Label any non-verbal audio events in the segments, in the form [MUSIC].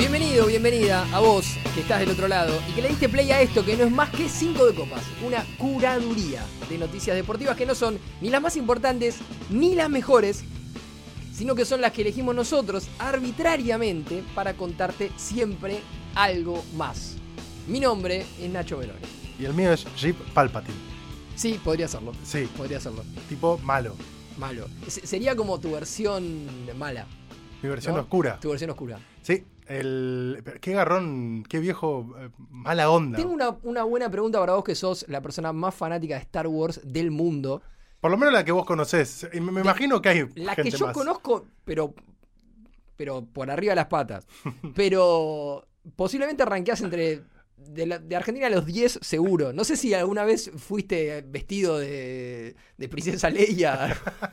Bienvenido, bienvenida a vos que estás del otro lado y que le diste play a esto que no es más que 5 de copas, una curaduría de noticias deportivas que no son ni las más importantes ni las mejores, sino que son las que elegimos nosotros arbitrariamente para contarte siempre algo más. Mi nombre es Nacho Verone. Y el mío es Jeep Palpatine. Sí, podría serlo. Sí, Podría serlo. tipo malo. Malo. Se- Sería como tu versión mala, Mi versión ¿No? oscura. tu versión oscura. Sí, el. Qué garrón, qué viejo, eh, mala onda. Tengo una, una buena pregunta para vos que sos la persona más fanática de Star Wars del mundo. Por lo menos la que vos conocés. Me, me imagino que hay. La gente que yo más. conozco, pero, pero por arriba de las patas. [LAUGHS] Pero posiblemente arranqueás entre... De, la- de Argentina a los 10 seguro. No sé si alguna vez fuiste vestido de, de princesa Leia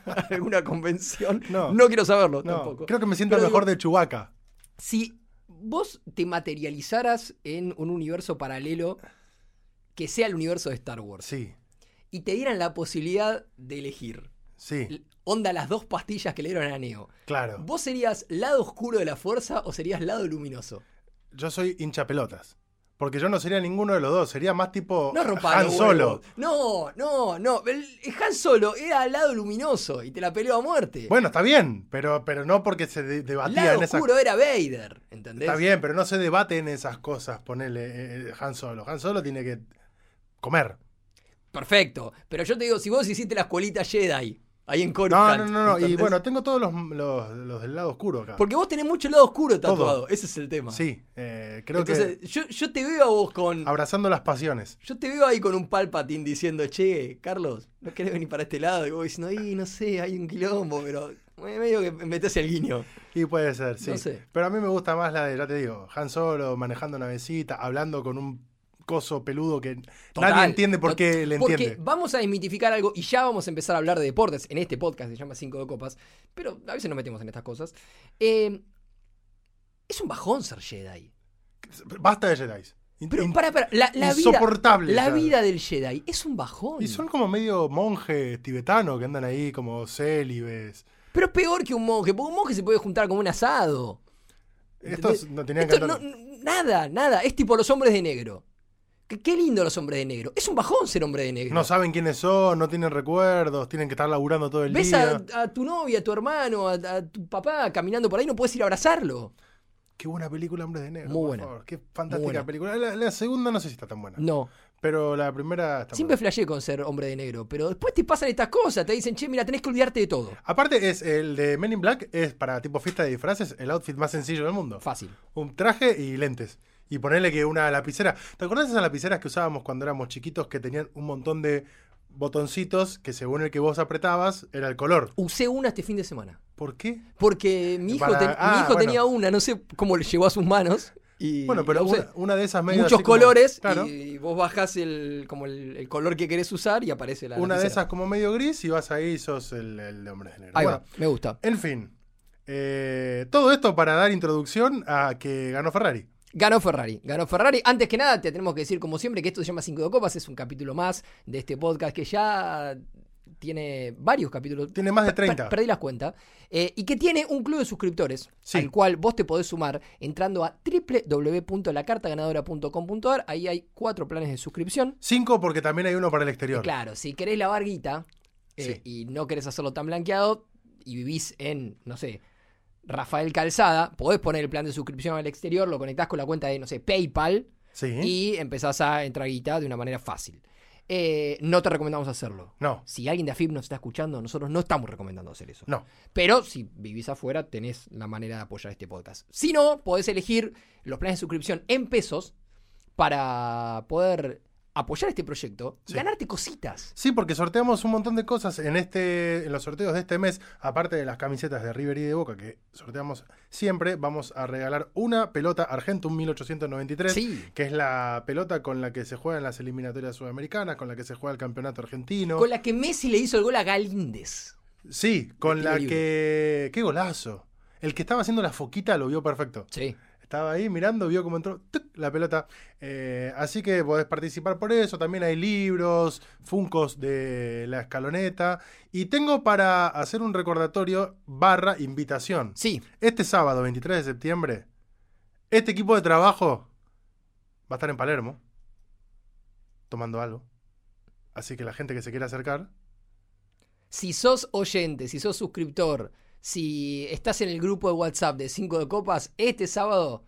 a [LAUGHS] alguna convención. No. quiero saberlo No, tampoco. creo que me siento Pero mejor digo, de Chewbacca. Si vos te materializaras en un universo paralelo que sea el universo de Star Wars Sí, y te dieran la posibilidad de elegir, sí, onda las dos pastillas que le dieron a Neo, claro. ¿vos serías lado oscuro de la fuerza o serías lado luminoso? Yo soy hincha pelotas. Porque yo no sería ninguno de los dos. Sería más tipo No rompa Han Solo. No, no, no. El Han Solo era lado luminoso y te la peleó a muerte. Bueno, está bien, pero, pero no porque se de- debatía lado en esas oscuro era Vader, ¿entendés? Está bien, pero no se debate en esas cosas. Ponele eh, Han Solo. Han Solo tiene que comer. Perfecto. Pero yo te digo, si vos hiciste la escuelita Jedi ahí en No, Coruscant. no, no, no. Y ¿entendés? bueno, tengo todos los, los- los del lado oscuro acá. Porque vos tenés mucho lado oscuro Todo. tatuado. Ese es el tema. Sí, eh, creo Entonces, que yo, yo te veo a vos con. abrazando las pasiones. Yo te veo ahí con un palpatín diciendo, che, Carlos, ¿no querés venir para este lado? Y vos diciendo, ay, no sé, hay un quilombo, pero medio que metés el guiño. Y puede ser, sí. No sé. Pero a mí me gusta más la de, ya te digo, Han Solo manejando navecita, hablando con un coso peludo que Total. nadie entiende por qué le Porque entiende. vamos a desmitificar algo y ya vamos a empezar a hablar de deportes en este podcast, se llama Cinco de Copas, pero a veces nos metemos en estas cosas. Eh, es un bajón ser Jedi. Basta de Jedi. Pero in- para, para, la, la vida, insoportable la vida del Jedi es un bajón. Y son como medio monjes tibetanos que andan ahí como célibes. Pero es peor que un monje, porque un monje se puede juntar como un asado. Estos no tenían que Esto andar... no- nada, nada. Es tipo los hombres de negro. Qué, lindo los hombres de negro. Es un bajón ser hombre de negro. No saben quiénes son, no tienen recuerdos, tienen que estar laburando todo el Ves día. a, a tu novia, a tu hermano, a, a tu papá caminando por ahí, no puedes ir a abrazarlo. Qué buena película, Hombres de Negro. Muy por buena. favor. Qué fantástica buena. película. La, la segunda no sé si está tan buena. No. Pero la primera está Siempre flashé con ser hombre de negro, pero después te pasan estas cosas. Te dicen, che, mira, tenés que olvidarte de todo. Aparte, es el de Men in Black es para tipo fiesta de disfraces el outfit más sencillo del mundo. Fácil. Un traje y lentes. Y ponerle que una lapicera. ¿Te acuerdas de esas lapiceras que usábamos cuando éramos chiquitos que tenían un montón de botoncitos que según el que vos apretabas era el color? Usé una este fin de semana. ¿Por qué? Porque mi hijo, Para- ten- mi ah, hijo bueno. tenía una, no sé cómo le llegó a sus manos. Y Bueno, pero una, una de esas medio muchos como- colores claro. y vos bajás el, como el, el color que querés usar y aparece la una de esas como medio gris y vas ahí y sos el, el de hombres de negro. Ahí Bueno, va, me gusta. en fin. Eh, todo esto para dar introducción a que ganó Ferrari. Ganó Ferrari, ganó Ferrari. Antes que nada, te tenemos que decir, como siempre, que esto se llama Cinco de Copas, es un capítulo más de este podcast que ya tiene varios capítulos. Tiene más de Per- per- 30. perdí las cuentas. Eh, y que tiene un club de suscriptores, Sí. al cual vos te podés sumar entrando a www.lacartaganadora.com.ar. Ahí hay cuatro planes de suscripción. Cinco porque también hay uno para el exterior. Claro, si querés lavar guita eh, Sí. y no querés hacerlo tan blanqueado y vivís en, no sé, Rafael Calzada, podés poner el plan de suscripción al exterior, lo conectás con la cuenta de, no sé, PayPal Sí. y empezás a entrar guita de una manera fácil. Eh, no te recomendamos hacerlo. No, Si alguien de AFIP nos está escuchando, nosotros no estamos recomendando hacer eso. no. Pero si vivís afuera, tenés la manera de apoyar este podcast. Si no, podés elegir los planes de suscripción en pesos para poder apoyar este proyecto y Sí. ganarte cositas. Sí, porque sorteamos un montón de cosas en este, en los sorteos de este mes, aparte de las camisetas de River y de Boca que sorteamos siempre, vamos a regalar una pelota Argentum 1893, Sí. que es la pelota con la que se juegan las eliminatorias sudamericanas, con la que se juega el campeonato argentino. Con la que Messi le hizo el gol a Galíndez. Sí, con la que. ¡Qué golazo! El que estaba haciendo la foquita lo vio perfecto. Sí. Estaba ahí mirando, vio cómo entró ¡tuc! la pelota. Eh, así que podés participar por eso. También hay libros, funcos de la escaloneta. Y tengo para hacer un recordatorio barra invitación. Sí. Este sábado, 23 de septiembre, Este equipo de trabajo va a estar en Palermo, tomando algo. Así que la gente que se quiera acercar, Si sos oyente, si sos suscriptor, si estás en el grupo de WhatsApp de 5 de Copas, este sábado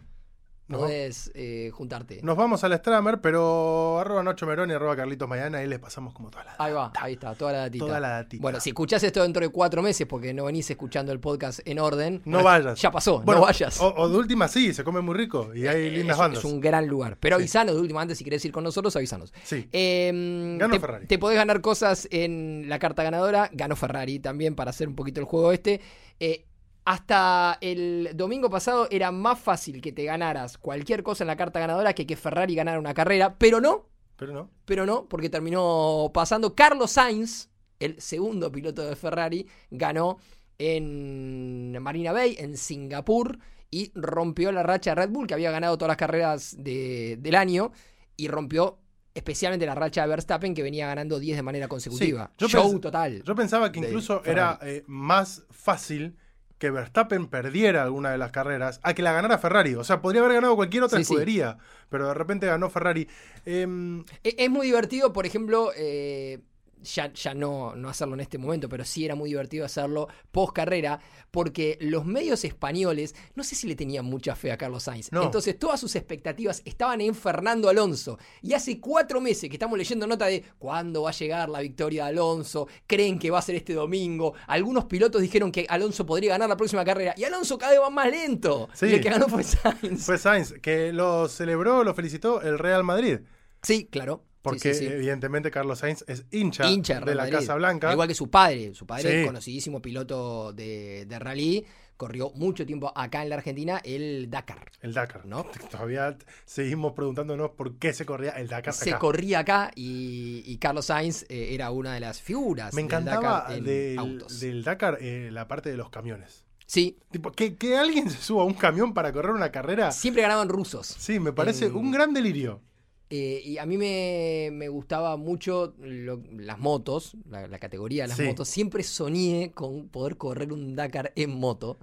No. podés eh, juntarte. nos vamos al Stramer, pero arroba Nacho Meroni, arroba Carlitos Mañana, ahí les pasamos como toda la Ahí va, ahí está, toda la datita. Toda la datita. Bueno, si escuchás esto dentro de cuatro meses porque no venís escuchando el podcast en orden, No vayas. ya pasó, Bueno, no vayas. O, o de última sí, se come muy rico y hay lindas es, bandas. es un gran lugar. Pero Sí. avisanos de última antes si querés ir con nosotros, avisanos. Sí. Eh, Ganó te, Ferrari. te podés ganar cosas en la carta ganadora. Ganó Ferrari también para hacer un poquito el juego este. Eh, hasta el domingo pasado era más fácil que te ganaras cualquier cosa en la carta ganadora que que Ferrari ganara una carrera, pero no, Pero no. pero no, porque terminó pasando Carlos Sainz, el segundo piloto de Ferrari, ganó en Marina Bay, en Singapur, y rompió la racha de Red Bull, que había ganado todas las carreras de- del año, y rompió especialmente la racha de Verstappen, que venía ganando 10 de manera consecutiva. yo Show total. Yo pensaba que incluso era eh, más fácil que Verstappen perdiera alguna de las carreras a que la ganara Ferrari. O sea, podría haber ganado cualquier otra Sí, sí. escudería, pero de repente ganó Ferrari. Em, E- Es muy divertido, por ejemplo, eh, ya, ya no, no hacerlo en este momento, pero sí era muy divertido hacerlo post carrera, porque los medios españoles no sé si le tenían mucha fe a Carlos Sainz. No. Entonces todas sus expectativas estaban en Fernando Alonso. Y hace cuatro meses que estamos leyendo nota de cuándo va a llegar la victoria de Alonso, creen que va a ser este domingo. Algunos pilotos dijeron que Alonso podría ganar la próxima carrera, y Alonso cada vez va más lento. Sí. Y el que ganó fue Sainz. fue Sainz, que lo celebró, lo felicitó el Real Madrid. Sí, claro. Porque sí, sí. evidentemente Carlos Sainz es hincha, hincha de la Madrid. Casa Blanca. Al Igual que su padre. Su padre, Sí. conocidísimo piloto de, de rally, corrió mucho tiempo acá en la Argentina el Dakar. El Dakar, ¿No? [LAUGHS] Todavía seguimos preguntándonos por qué se corría el Dakar Se acá. corría acá y, y Carlos Sainz eh, era una de las figuras. Me del encantaba Dakar en del, autos. del Dakar eh, la parte de los camiones. Sí, Tipo, que, que alguien se suba a un camión para correr una carrera. siempre ganaban rusos. Sí, me parece En- un gran delirio. Eh, y a mí me, me gustaba mucho lo- las motos, la, la categoría de las Sí. motos. Siempre soñé con poder correr un Dakar en moto.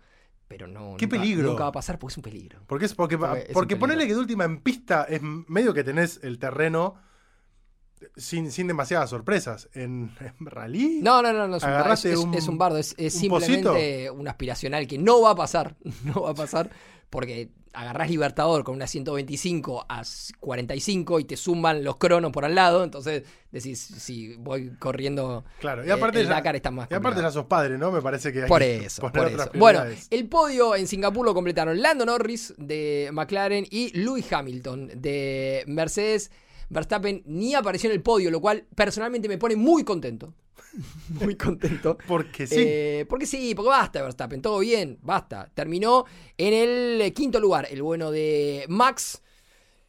Pero no. ¡Qué nunca- peligro! Nunca va a pasar porque es un peligro. Porque es porque, Porque es ponele que de última en pista es medio que tenés el terreno sin, sin demasiadas sorpresas. En, en rally. No, no, no, no es, un, bar- Agarrate es- es- un- bardo, es, es un simplemente un aspiracional que no va a pasar, [LAUGHS] no va a pasar, porque agarrás Libertador con una 125 a 45 y te suman los cronos por al lado, entonces decís, si voy corriendo Claro, y eh, aparte, el ya, Dakar está más y aparte ya sos padre, ¿no? Me parece que hay Por eso, por eso. Bueno, el podio en Singapur lo completaron Lando Norris de McLaren y Lewis Hamilton de Mercedes. Verstappen ni apareció en el podio, lo cual personalmente me pone muy contento. [LAUGHS] Muy contento. Porque sí. Eh, porque sí, porque basta Verstappen, todo bien, basta. Terminó en el quinto lugar, el bueno de Max.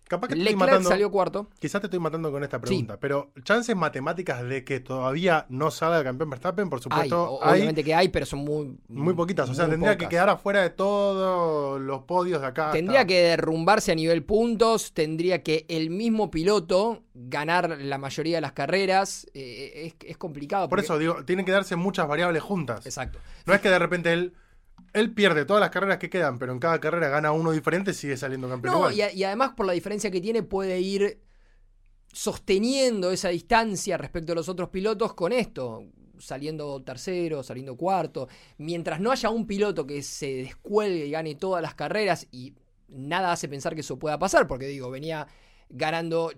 Capaz que te estoy Leclerc matando. salió cuarto. Quizás te estoy matando con esta pregunta, pero chances matemáticas de que todavía no salga campeón Verstappen, por supuesto, hay obviamente que hay, pero son muy, muy poquitas. O sea, tendría que quedar afuera de todos los podios de acá. Tendría hasta- que derrumbarse a nivel puntos, tendría que el mismo piloto ganar la mayoría de las carreras. eh, es, es complicado. Por eso digo, tienen que darse muchas variables juntas. Exacto. No es que de repente él, él pierde todas las carreras que quedan, pero en cada carrera gana uno diferente sigue saliendo campeón. No, igual. y, a- y además por la diferencia que tiene puede ir sosteniendo esa distancia respecto a los otros pilotos con esto, saliendo tercero, saliendo cuarto, mientras no haya un piloto que se descuelgue y gane todas las carreras y nada hace pensar que eso pueda pasar, porque digo, venía ganando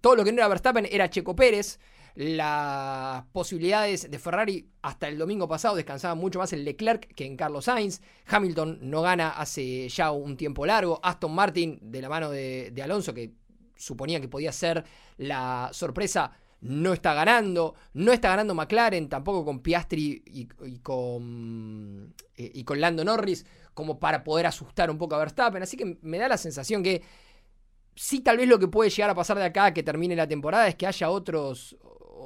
todo lo que no era Verstappen era Checo Pérez. Las posibilidades de Ferrari hasta el domingo pasado descansaban mucho más en Leclerc que en Carlos Sainz. Hamilton no gana hace ya un tiempo largo. Aston Martin, de la mano de, Alonso, que suponía que podía ser la sorpresa, no está ganando. No está ganando McLaren, tampoco con Piastri y, y con, eh, y con Lando Norris, como para poder asustar un poco a Verstappen. Así que me da la sensación que sí, tal vez lo que puede llegar a pasar de acá a que termine la temporada es que haya otros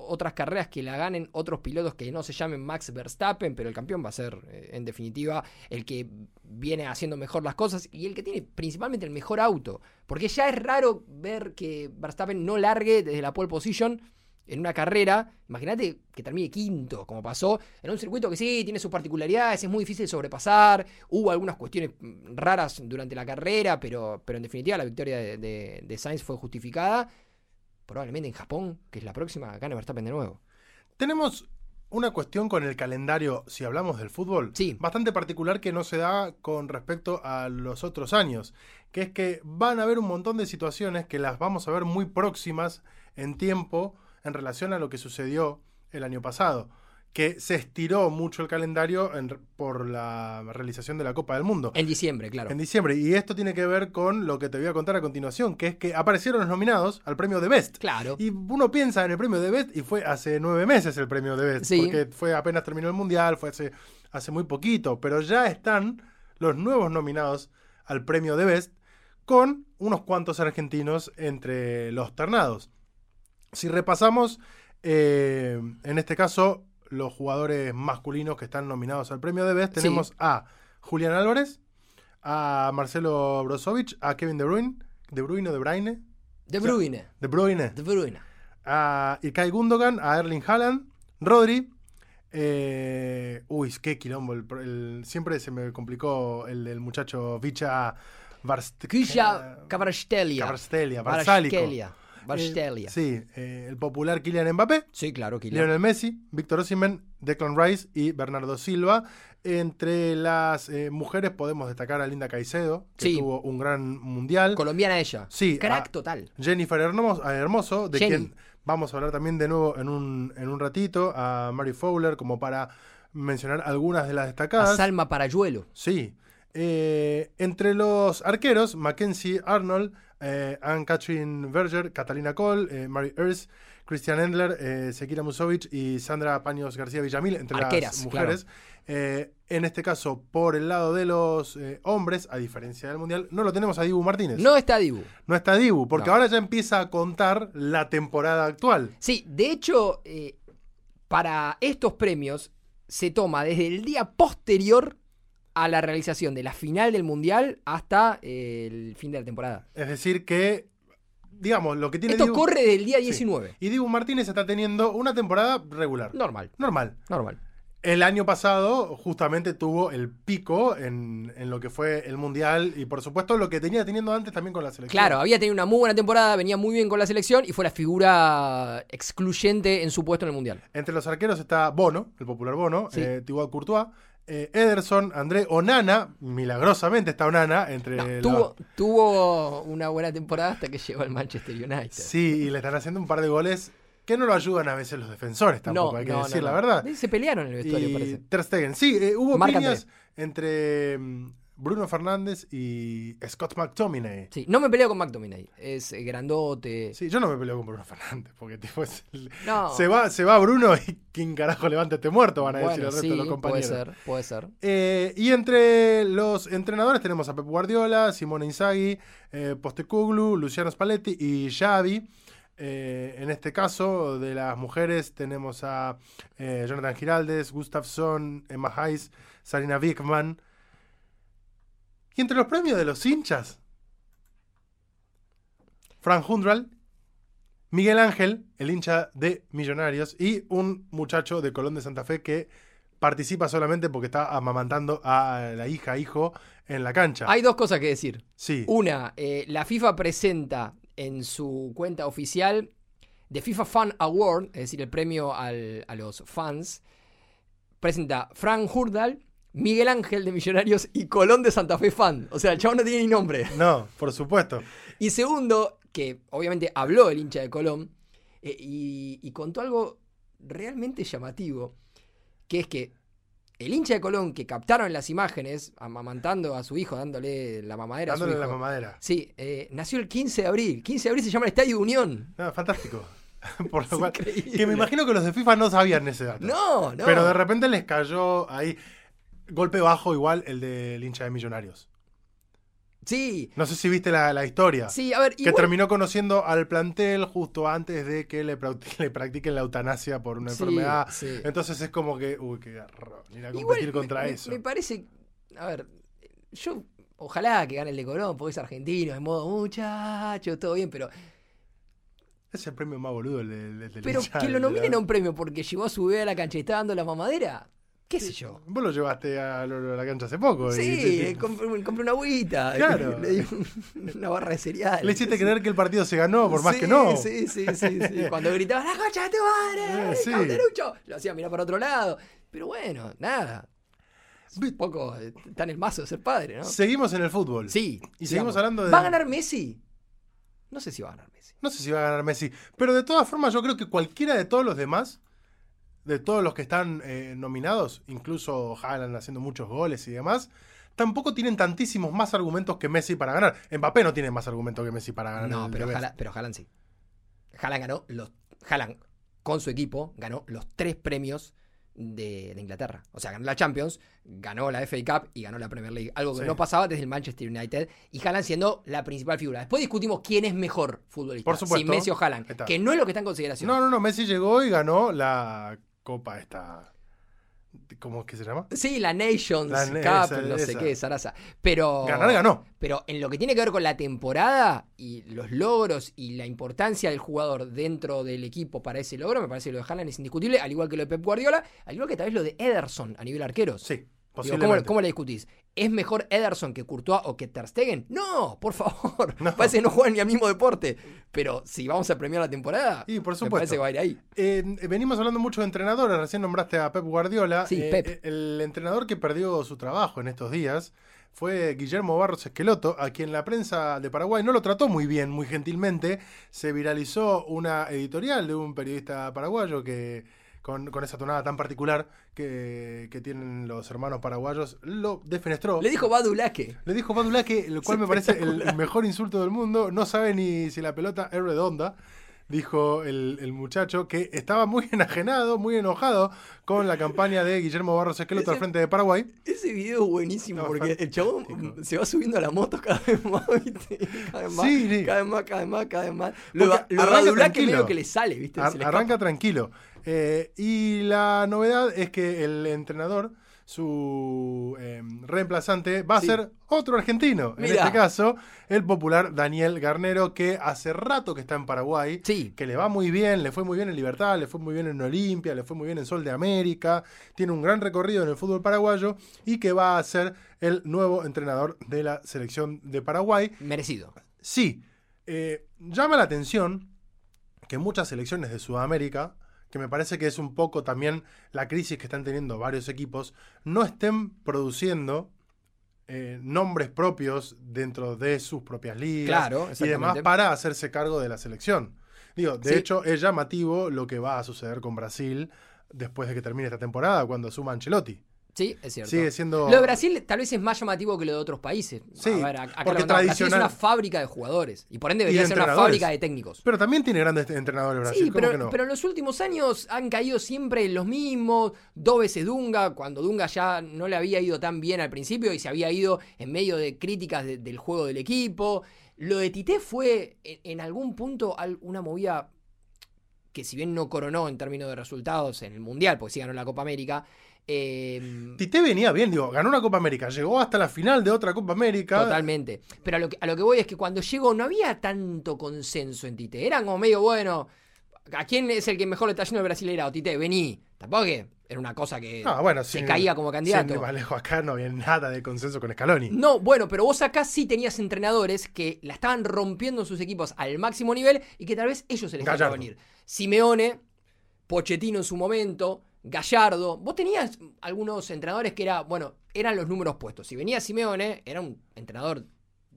otras carreras que la ganen otros pilotos que no se llamen Max Verstappen, pero el campeón va a ser, eh, en definitiva, el que viene haciendo mejor las cosas y el que tiene principalmente el mejor auto. Porque ya es raro ver que Verstappen no largue desde la pole position en una carrera, imagínate que termine quinto, como pasó, en un circuito que sí, tiene sus particularidades, es muy difícil sobrepasar, hubo algunas cuestiones mm, raras durante la carrera, pero, pero en definitiva la victoria de Sainz fue justificada. Probablemente en Japón, que es la próxima, gane Verstappen de nuevo. Tenemos una cuestión con el calendario, si hablamos del fútbol, Sí. bastante particular que no se da con respecto a los otros años, que es que van a haber un montón de situaciones que las vamos a ver muy próximas en tiempo en relación a lo que sucedió el año pasado, que se estiró mucho el calendario en- por la realización de la Copa del Mundo. En diciembre, claro. En diciembre, y esto tiene que ver con lo que te voy a contar a continuación, que es que aparecieron los nominados al premio de Best. Claro. Y uno piensa en el premio de Best y fue hace nueve meses el premio de Best. Sí. Porque fue apenas terminó el mundial, fue hace, hace muy poquito. Pero ya están los nuevos nominados al premio de Best con unos cuantos argentinos entre los ternados. Si repasamos, eh, en este caso, los jugadores masculinos que están nominados al premio de Best, Sí. tenemos a Julián Álvarez, a Marcelo Brozovic, a Kevin De Bruyne, De Bruyne o De Bruyne, De Bruyne. De Bruyne, De Bruyne. a Ilkay Gundogan, a Erling Haaland, Rodri. eh, uy, qué quilombo. el- el- siempre se me complicó el del muchacho Vicha Varst- Kisha Kvaratskhelia. Kvaratskhelia, Eh, sí, eh, el popular Kylian Mbappé, Sí, claro, Kylian. Lionel Messi, Víctor Osimhen, Declan Rice y Bernardo Silva. Entre las eh, mujeres podemos destacar a Linda Caicedo, que Sí. tuvo un gran mundial. Colombiana ella. Sí, Crack a- total. Jennifer Hermoso, a Hermoso, de Jenny. quien vamos a hablar también de nuevo en un, en un ratito, a Mary Fowler, como para mencionar algunas de las A destacadas. Salma Parayuelo. Sí. Eh, entre los arqueros, Mackenzie Arnold, eh, Anne-Catherine Berger, Catalina Cole, eh, Mary Ers, Christian Endler, eh, Sekira Musovic y Sandra Paños García Villamil, entre Arqueras, las mujeres. Eh, en este caso, por el lado de los hombres, a diferencia del Mundial, no lo tenemos a Dibu Martínez. No está Dibu. No está Dibu, porque No. ahora ya empieza a contar la temporada actual. Sí, de hecho, para estos premios se toma desde el día posterior a la realización de la final del Mundial hasta eh, el fin de la temporada. Es decir, que, digamos, lo que tiene Esto Dibu- corre del día Sí. 19. Y Dibu Martínez está teniendo una temporada regular. Normal, Normal. normal. El año pasado justamente tuvo el pico en, en lo que fue el Mundial y por supuesto lo que tenía teniendo antes también con la selección. Claro, había tenido una muy buena temporada, venía muy bien con la selección y fue la figura excluyente en su puesto en el Mundial. Entre los arqueros está Bono, el popular Bono, Sí. eh, Thibaut Courtois, eh, Ederson, André Onana, milagrosamente está Onana entre No, los- tuvo, tuvo una buena temporada hasta que llegó al Manchester United. Sí, y le están haciendo un par de goles que no lo ayudan a veces los defensores tampoco, hay que decir la verdad. Se pelearon en el vestuario, y parece. Ter Stegen. Sí, eh, hubo Marc piñas entre mm, Bruno Fernández y Scott McTominay. Sí, no me peleo con McTominay. Es eh, grandote. Sí, yo no me peleo con Bruno Fernández, porque No. se, va, se va Bruno y ¿quién carajo levanta este muerto? Van a decir el resto sí, de los puede compañeros. ser, puede ser. Eh, y entre los entrenadores tenemos a Pep Guardiola, Simone Inzaghi, eh, Postecoglou, Luciano Spalletti y Xavi. Eh, en este caso, de las mujeres tenemos a Jonathan Giraldes, Gustafsson, Emma Hayes, Sarina Wickman. Y entre los premios de los hinchas, Frank Hundral, Miguel Ángel, el hincha de Millonarios, y un muchacho de Colón de Santa Fe que participa solamente porque está amamantando a la hija, hijo en la cancha. Hay dos cosas que decir. sí. Una, eh, la FIFA presenta en su cuenta oficial de FIFA Fan Award, es decir, el premio al- a los fans, presenta Frank Hurdal, Miguel Ángel de Millonarios y Colón de Santa Fe Fan. O sea, el chavo no tiene ni nombre. No, por supuesto. Y segundo, que obviamente habló el hincha de Colón eh, y, y contó algo realmente llamativo, que es que el hincha de Colón que captaron en las imágenes, amamantando a su hijo, dándole la mamadera a su Dándole hijo. la mamadera. Sí, eh, nació el 15 de abril. 15 de abril se llama el Estadio Unión. No, fantástico. [LAUGHS] Por lo cual, que me imagino que los de FIFA no sabían ese dato. No, no. Pero de repente les cayó ahí golpe bajo igual el del hincha de Millonarios. Sí, No sé si viste la, la historia. sí, a ver, Que igual- terminó conociendo al plantel justo antes de que le, practi- [LAUGHS] le practiquen la eutanasia por una Sí, enfermedad. sí. Entonces es como que, uy, qué garrón, ir a igual competir me- contra me, eso. Me parece, a ver, yo ojalá que gane el de Colón porque es argentino, de modo muchacho, todo bien, pero Es el premio más boludo el del, del Pero hincha, que lo de nominen a un premio porque llegó a su bebé a la cancha y está dando la mamadera. ¿Qué sé yo? Vos lo llevaste a, la cancha hace poco. y Sí, eh, compré, compré una agüita. Claro. Le di un- una barra de cereal. Le hiciste creer que el partido se ganó, por más Sí, que no. Sí, sí, sí, sí. [LAUGHS] Cuando gritaban, ¡la concha de tu madre! Eh, sí. ¡Cauterucho! Lo hacía mirar para otro lado. Pero bueno, nada. Un poco eh, está en el mazo de ser padre, ¿no? Seguimos en el fútbol. Sí. Y seguimos hablando de- ¿Va a ganar Messi? No sé si va a ganar Messi. No sé si va a ganar Messi. Pero de todas formas, yo creo que cualquiera de todos los demás, de todos los que están eh, nominados, incluso Haaland haciendo muchos goles y demás, tampoco tienen tantísimos más argumentos que Messi para ganar. Mbappé no tiene más argumentos que Messi para ganar. No, pero. Haaland, pero Haaland sí. Haaland ganó los. Haaland, con su equipo, ganó los tres premios de, de Inglaterra. O sea, ganó la Champions, ganó la FA Cup y ganó la Premier League. Algo que Sí. no pasaba desde el Manchester United. Y Haaland siendo la principal figura. Después discutimos quién es mejor futbolista. Por supuesto. Si Messi o Haaland. Está. Que no es lo que está en consideración. No, no, no. Messi llegó y ganó la Copa esta. ¿Cómo es que se llama? Sí, la Nations La- Cup, esa- no sé qué, Sarasa. Pero. Ganar ganó. Pero en lo que tiene que ver con la temporada y los logros y la importancia del jugador dentro del equipo para ese logro, me parece que lo de Haaland es indiscutible, al igual que lo de Pep Guardiola, al igual que tal vez lo de Ederson a nivel arqueros. Sí, Digo. ¿cómo, cómo la discutís? ¿Es mejor Ederson que Courtois o que Ter Stegen? No, por favor. No. [LAUGHS] Parece que no juegan ni al mismo deporte. Pero si vamos a premiar la temporada, Y por me supuesto. parece que va a ir ahí. Eh, venimos hablando mucho de entrenadores, recién nombraste a Pep Guardiola. Sí, Eh, Pep. El entrenador que perdió su trabajo en estos días fue Guillermo Barros Esqueloto, a quien la prensa de Paraguay no lo trató muy bien, muy gentilmente. Se viralizó una editorial de un periodista paraguayo que con, con esa tonada tan particular que, que tienen los hermanos paraguayos, lo defenestró. Le dijo Badulaque. Le dijo Badulaque, el cual me parece el, el mejor insulto del mundo. No sabe ni si la pelota es redonda. Dijo el, el muchacho que estaba muy [LAUGHS] enajenado, muy enojado con la campaña de Guillermo Barros Esqueloto al frente de Paraguay. Ese video es buenísimo No, porque el chabón fantástico. se va subiendo a la moto cada vez más, ¿viste? Cada vez más, Sí, sí. cada vez más, cada vez más, cada vez más. Lo, lo Badulaque medio que le sale, ¿viste? Ar- arranca tranquilo. Eh, y la novedad es que el entrenador, su eh, reemplazante, va a ser otro argentino. En este caso, el popular Daniel Garnero, que hace rato que está en Paraguay. Sí, que le va muy bien, le fue muy bien en Libertad, le fue muy bien en Olimpia, le fue muy bien en Sol de América, tiene un gran recorrido en el fútbol paraguayo y que va a ser el nuevo entrenador de la selección de Paraguay. merecido. Sí, eh, llama la atención que muchas selecciones de Sudamérica, que me parece que es un poco también la crisis que están teniendo varios equipos, no estén produciendo eh, nombres propios dentro de sus propias ligas Claro, y demás para hacerse cargo de la selección. Digo, de Sí. hecho es llamativo lo que va a suceder con Brasil después de que termine esta temporada, cuando asuma Ancelotti. Sí, es cierto. Sigue siendo... Lo de Brasil tal vez es más llamativo que lo de otros países. Sí, a ver, acá porque Brasil es una fábrica de jugadores y por ende debería de ser una fábrica de técnicos. Pero también tiene grandes entrenadores Brasil, Sí, ¿cómo pero, que no? pero en los últimos años han caído siempre los mismos. Dos veces Dunga, cuando Dunga ya no le había ido tan bien al principio y se había ido en medio de críticas de- del juego del equipo. Lo de Tite fue en, en algún punto una movida que si bien no coronó en términos de resultados en el Mundial, porque sí ganó la Copa América, eh, Tite venía bien, digo, ganó una Copa América, llegó hasta la final de otra Copa América. Totalmente. Pero a lo, que, a lo que voy es que cuando llegó no había tanto consenso en Tite. Eran como medio, bueno, ¿a quién es el que mejor le está yendo el brasileirado? Tite, vení. Tampoco que era una cosa que Ah, bueno, se sin- caía como sin candidato. más [LAUGHS] lejos acá no había nada de consenso con Scaloni. No, bueno, pero vos acá sí tenías entrenadores que la estaban rompiendo en sus equipos al máximo nivel y que tal vez ellos se les a venir. Simeone, Pochettino en su momento, Gallardo. Vos tenías algunos entrenadores que era, bueno, eran los números puestos. Si venía Simeone, era un entrenador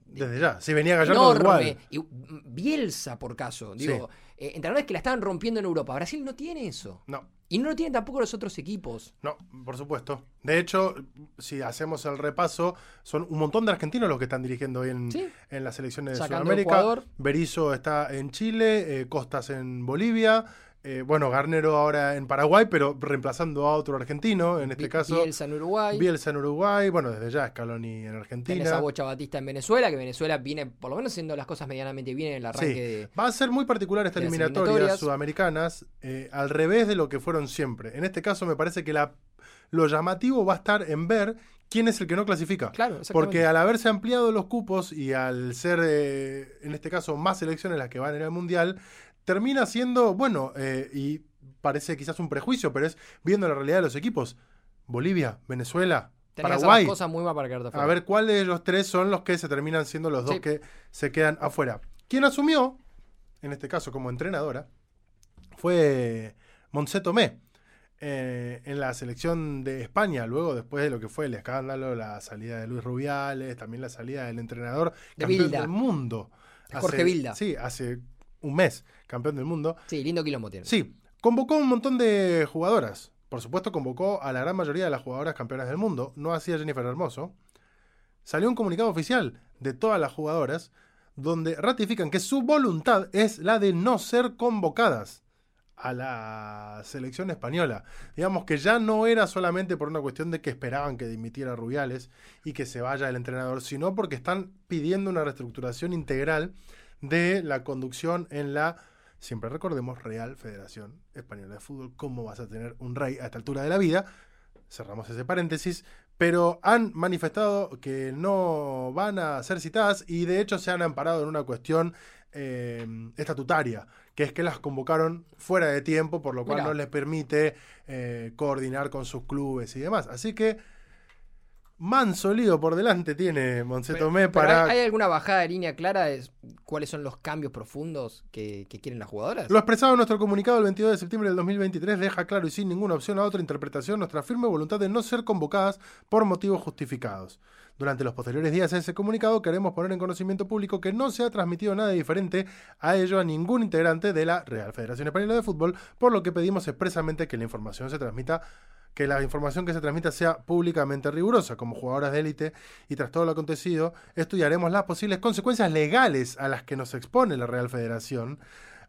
Desde ya. Si venía Gallardo enorme. igual. Y mm, Bielsa, por caso. Digo, eh, entrenadores que la estaban rompiendo en Europa. Brasil no tiene eso. No, Y no lo tienen tampoco los otros equipos. no, por supuesto. De hecho, si hacemos el repaso, son un montón de argentinos los que están dirigiendo hoy en, Sí. en las selecciones de Sacando Sudamérica. Ecuador. Berizzo está en Chile, eh, Costas en Bolivia. Eh, bueno, Garnero ahora en Paraguay, pero reemplazando a otro argentino, en este caso. Bielsa en Uruguay. Bielsa en Uruguay, bueno, desde ya Scaloni en Tenés a Argentina. Bocha Batista en Venezuela, que Venezuela viene, por lo menos haciendo las cosas medianamente bien en el arranque Sí. de. Va a ser muy particular de las eliminatorias, sudamericanas, eh, al revés de lo que fueron siempre. En este caso me parece que la, lo llamativo va a estar en ver quién es el que no clasifica. Claro. Porque al haberse ampliado los cupos y al ser, eh, en este caso, más selecciones las que van ir al Mundial, termina siendo, bueno, eh, y parece quizás un prejuicio, pero es viendo la realidad de los equipos. Bolivia, Venezuela, Tenés Paraguay. cosas muy para quedarte A afuera. ver cuáles de los tres son los que se terminan siendo los dos Sí. que se quedan afuera. Quien asumió, en este caso como entrenadora, fue Montse Tomé. eh, en la selección de España, luego después de lo que fue el escándalo, la salida de Luis Rubiales, también la salida del entrenador De campeón Bilda. del mundo. Jorge Bilda. Sí, hace un mes, campeón del mundo. Sí, lindo quilombo tiene. Sí, convocó un montón de jugadoras. Por supuesto, convocó a la gran mayoría de las jugadoras campeonas del mundo. No hacía Jennifer Hermoso. Salió un comunicado oficial de todas las jugadoras donde ratifican que su voluntad es la de no ser convocadas a la selección española. Digamos que ya no era solamente por una cuestión de que esperaban que dimitiera Rubiales y que se vaya el entrenador, sino porque están pidiendo una reestructuración integral de la conducción en la, siempre recordemos, Real Federación Española de Fútbol. ¿Cómo vas a tener un rey a esta altura de la vida? Cerramos ese paréntesis, pero han manifestado que no van a ser citadas y de hecho se han amparado en una cuestión eh, estatutaria, que es que las convocaron fuera de tiempo, por lo cual Mirá. no les permite eh, coordinar con sus clubes y demás. Así que manso lío por delante tiene Monse Pero- Tomé pero para... ¿hay, hay alguna bajada de línea clara de cuáles son los cambios profundos que, que quieren las jugadoras? Lo expresado en nuestro comunicado el 22 de septiembre del 2023 deja claro y sin ninguna opción a otra interpretación nuestra firme voluntad de no ser convocadas por motivos justificados. Durante los posteriores días a ese comunicado queremos poner en conocimiento público que no se ha transmitido nada diferente a ello a ningún integrante de la Real Federación Española de Fútbol, por lo que pedimos expresamente que la información se transmita que la información que se transmita sea públicamente rigurosa. Como jugadoras de élite y tras todo lo acontecido, estudiaremos las posibles consecuencias legales a las que nos expone la Real Federación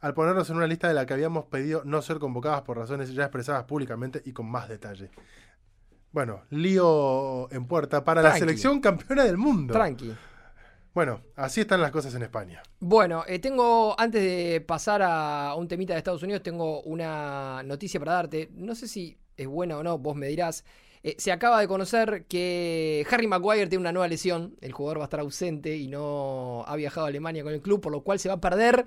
al ponernos en una lista de la que habíamos pedido no ser convocadas por razones ya expresadas públicamente y con más detalle. Bueno, lío en puerta para la selección campeona del mundo. Tranqui. Bueno, así están las cosas en España. Bueno, eh, tengo, antes de pasar a un temita de Estados Unidos, tengo una noticia para darte. No sé si es buena o no, vos me dirás. Eh, se acaba de conocer que Harry Maguire tiene una nueva lesión. El jugador va a estar ausente y no ha viajado a Alemania con el club, por lo cual se va a perder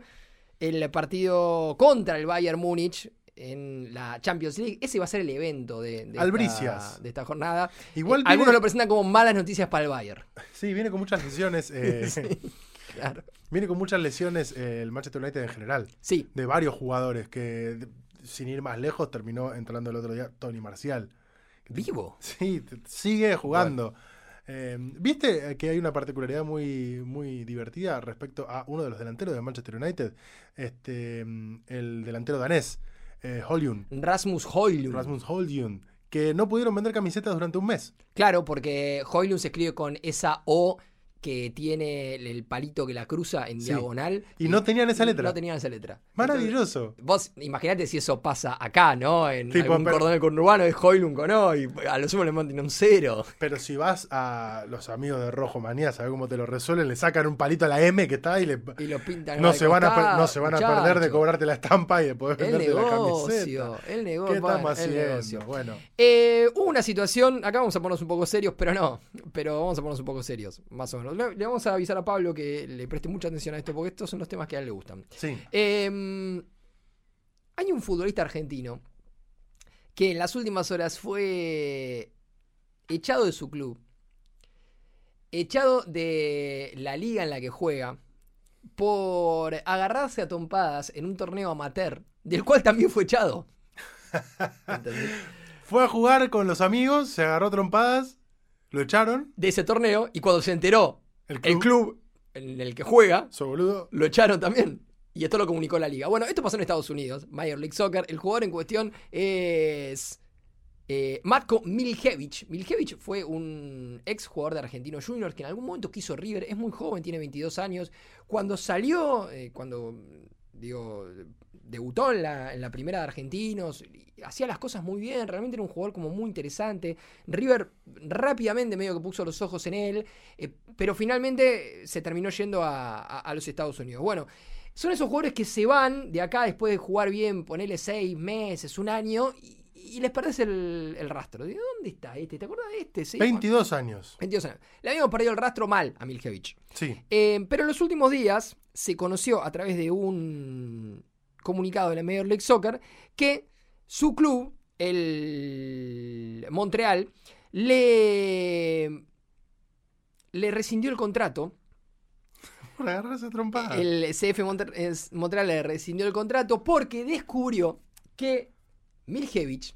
el partido contra el Bayern Múnich en la Champions League. Ese va a ser el evento de, esta, de esta jornada. Igual Eh, viene- algunos lo presentan como malas noticias para el Bayern. Sí, viene con muchas lesiones. eh, [LAUGHS] Claro. Viene con muchas lesiones el Manchester United en general. Sí, De varios jugadores que, sin ir más lejos, terminó entrando el otro día Tony Marcial. vivo. [LAUGHS] Sí, sigue jugando. Eh, ¿Viste que hay una particularidad muy, muy divertida respecto a uno de los delanteros de Manchester United? Este, mm, el delantero danés, eh, Rasmus Højlund. Rasmus Højlund, que no pudieron vender camisetas durante un mes. Claro, porque Højlund se escribe con esa O que tiene el, palito que la cruza en Sí. diagonal. Y no tenían esa letra. No tenían esa letra. Maravilloso. Vos imaginate si eso pasa acá, ¿no? En Tipo, algún pero- cordón del conurbano es Højlund con O y a lo sumo le montan un cero. Pero si vas a los amigos de Rojo Manía, ¿sabes cómo te lo resuelven? Le sacan un palito a la M que está y le, Y lo pintan no se van, a, no se van a perder de cobrarte la estampa y de poder El venderte la camiseta. el negocio. ¿Qué estamos haciendo? negocio. Bueno, Eh, hubo una situación, acá vamos a ponernos un poco serios, pero no, pero vamos a ponernos un poco serios, más o menos. Le, le vamos a avisar a Pablo que le preste mucha atención a esto, porque estos son los temas que a él le gustan. sí. Eh, hay un futbolista argentino que en las últimas horas fue echado de su club, echado de la liga en la que juega, por agarrarse a tompadas en un torneo amateur, del cual también fue echado. [LAUGHS] Fue a jugar con los amigos, se agarró trompadas, lo echaron. De ese torneo, y cuando se enteró El club, el club en el que juega, boludo. lo echaron también. Y esto lo comunicó la liga. Bueno, esto pasó en Estados Unidos, Major League Soccer. El jugador en cuestión es eh, Matko Miljevic. Miljevic fue un ex jugador de Argentino Juniors que en algún momento quiso River. Es muy joven, tiene 22 años. Cuando salió, eh, cuando digo, debutó en la, en la primera de Argentinos, hacía las cosas muy bien. Realmente era un jugador como muy interesante. River rápidamente medio que puso los ojos en él. eh, pero finalmente se terminó yendo a, a- a los Estados Unidos. Bueno, son esos jugadores que se van de acá después de jugar bien, ponerle seis meses, un año, y, y les perdés el, el rastro. ¿De dónde está este? ¿Te acuerdas de este? Sí, 22 años. 22 años. Le habíamos perdido el rastro mal a Miljevic. Sí. Eh, pero en los últimos días se conoció a través de un comunicado de la Major League Soccer que su club, el Montreal, le, le rescindió el contrato. [LAUGHS] Por agarrarse trompada. El CF Montreal le rescindió el contrato porque descubrió que Miljevic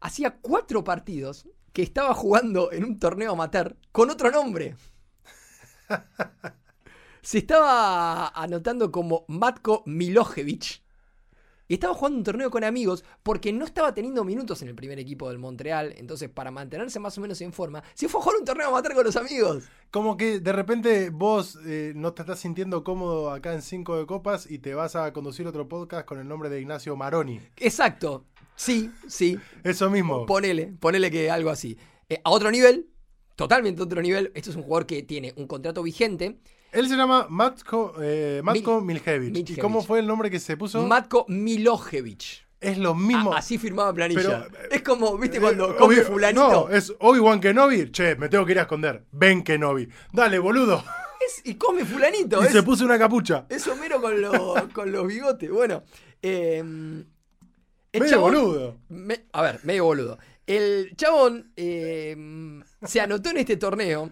hacía cuatro partidos que estaba jugando en un torneo amateur con otro nombre. [LAUGHS] Se estaba anotando como Matko Milojevic. Y estaba jugando un torneo con amigos porque no estaba teniendo minutos en el primer equipo del Montreal. Entonces, para mantenerse más o menos en forma, se fue a jugar un torneo amateur con los amigos. Como que de repente vos eh, no te estás sintiendo cómodo acá en Cinco de Copas y te vas a conducir otro podcast con el nombre de Ignacio Maroni. Exacto. Sí, sí. Eso mismo. Ponele, ponele que algo así. Eh, a otro nivel, totalmente a otro nivel. Este es un jugador que tiene un contrato vigente. Él se llama Matko, eh, Matko Mil- Miljevic. ¿Y cómo fue el nombre que se puso? Matko Milojevic. es lo mismo. Así firmaba planilla. Pero, es como, ¿viste? Eh, Cuando come fulanito. No, es Obi-Wan Kenobi. Che, me tengo que ir a esconder. Ven Kenobi. Dale, boludo. Es- y come fulanito. Y es, se puso una capucha. es Homero con, lo- con los bigotes. Bueno. eh, Medio chabón- boludo. Me- a ver, medio boludo. El chabón eh, se anotó en este torneo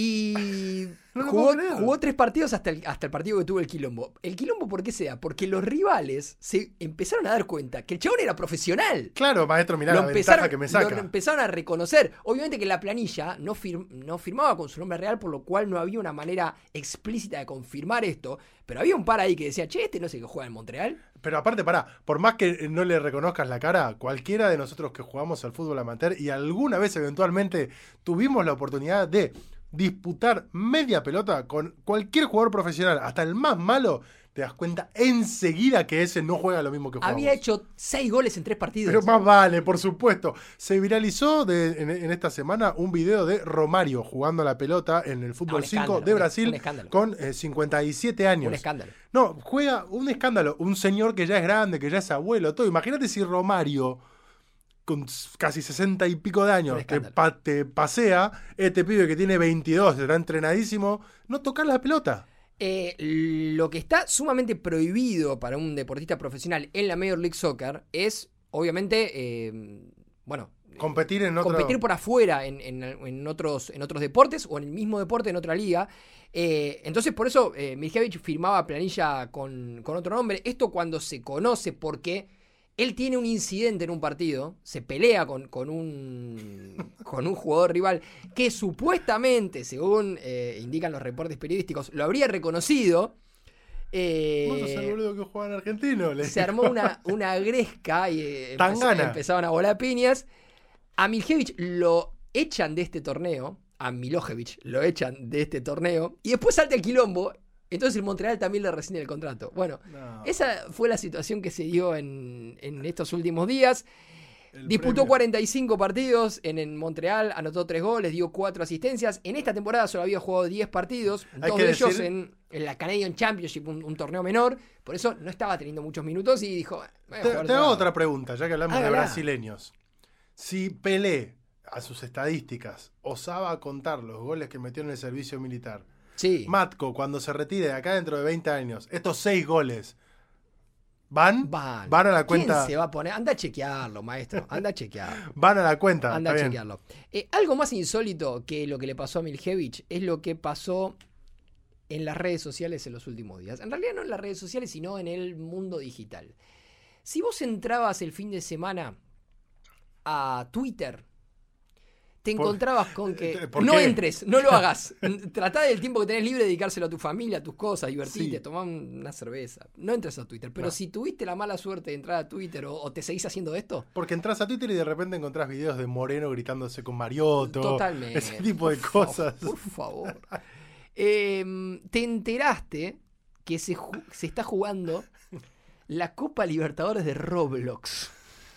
y [LAUGHS] No lo jugó, tres partidos hasta el, hasta el partido que tuvo el quilombo. ¿El quilombo por qué sea? Porque los rivales se empezaron a dar cuenta que el chabón era profesional. Claro, maestro, mirá lo, la ventaja que me lo saca. empezaron a reconocer. Obviamente que la planilla no, fir- no firmaba con su nombre real, por lo cual no había una manera explícita de confirmar esto. Pero había un par ahí que decía, che, este no sé qué juega en Montreal. Pero aparte, pará, por más que no le reconozcas la cara, cualquiera de nosotros que jugamos al fútbol amateur y alguna vez eventualmente tuvimos la oportunidad de disputar media pelota con cualquier jugador profesional, hasta el más malo, te das cuenta enseguida que ese no juega lo mismo que jugamos. Había hecho seis goles en tres partidos. Pero más vale, por supuesto. Se viralizó de- en, en esta semana un video de Romario jugando la pelota en el fútbol un 5 escándalo, de un- Brasil con eh, 57 años. Un escándalo. No, juega un escándalo. Un señor que ya es grande, que ya es abuelo, todo. Imagínate si Romario, con casi 60 y pico de años, te, pa- te pasea, este pibe que tiene 22, está entrenadísimo, no tocar la pelota. Eh, lo que está sumamente prohibido para un deportista profesional en la Major League Soccer es, obviamente, eh, bueno, Competir en otro... competir por afuera en, en- en otros, en otros deportes o en el mismo deporte en otra liga. Eh, entonces, por eso eh, firmaba planilla con, con otro nombre. Esto cuando se conoce porque él tiene un incidente en un partido, se pelea con, con un, con un jugador rival que supuestamente, según eh, indican los reportes periodísticos, lo habría reconocido. Eh, Vos sos el boludo que juega en argentino. le se armó una, una gresca y eh, empezaron a volar piñas. A Miljevic lo echan de este torneo. A Milojevic lo echan de este torneo. Y después salta el quilombo. Entonces el Montreal también le rescinde el contrato. Bueno, No, esa fue la situación que se dio en, en estos últimos días. el Disputó premio. 45 partidos en, en Montreal, anotó 3 goles, dio 4 asistencias. En esta temporada solo había jugado 10 partidos, dos de ellos en, en la Canadian Championship, un, un torneo menor. Por eso no estaba teniendo muchos minutos y dijo... "Voy a Te, hago otra lado". pregunta, ya que hablamos de Hágala. brasileños. Si Pelé, a sus estadísticas, osaba contar los goles que metió en el servicio militar, Sí. Matko, cuando se retire de acá dentro de 20 años, estos seis goles, ¿van? Van. Van a la cuenta. ¿Quién se va a poner? Anda a chequearlo, maestro. Anda a chequearlo. [LAUGHS] Van a la cuenta. Anda a bien. chequearlo. Eh, algo más insólito que lo que le pasó a Miljevic es lo que pasó en las redes sociales en los últimos días. En realidad no en las redes sociales, sino en el mundo digital. Si vos entrabas el fin de semana a Twitter, te encontrabas con que Eh, ¿por no qué? entres, no lo [LAUGHS] hagas. Tratá del tiempo que tenés libre de dedicárselo a tu familia, a tus cosas, divertirte, Sí. tomar una cerveza. No entres a Twitter. Pero No. si tuviste la mala suerte de entrar a Twitter o, o te seguís haciendo esto, Porque entras a Twitter y de repente encontrás videos de Moreno gritándose con Mariotto. Totalmente. Ese tipo de Por cosas. favor, Por favor. Em, te enteraste que se, se está jugando la Copa Libertadores de Roblox.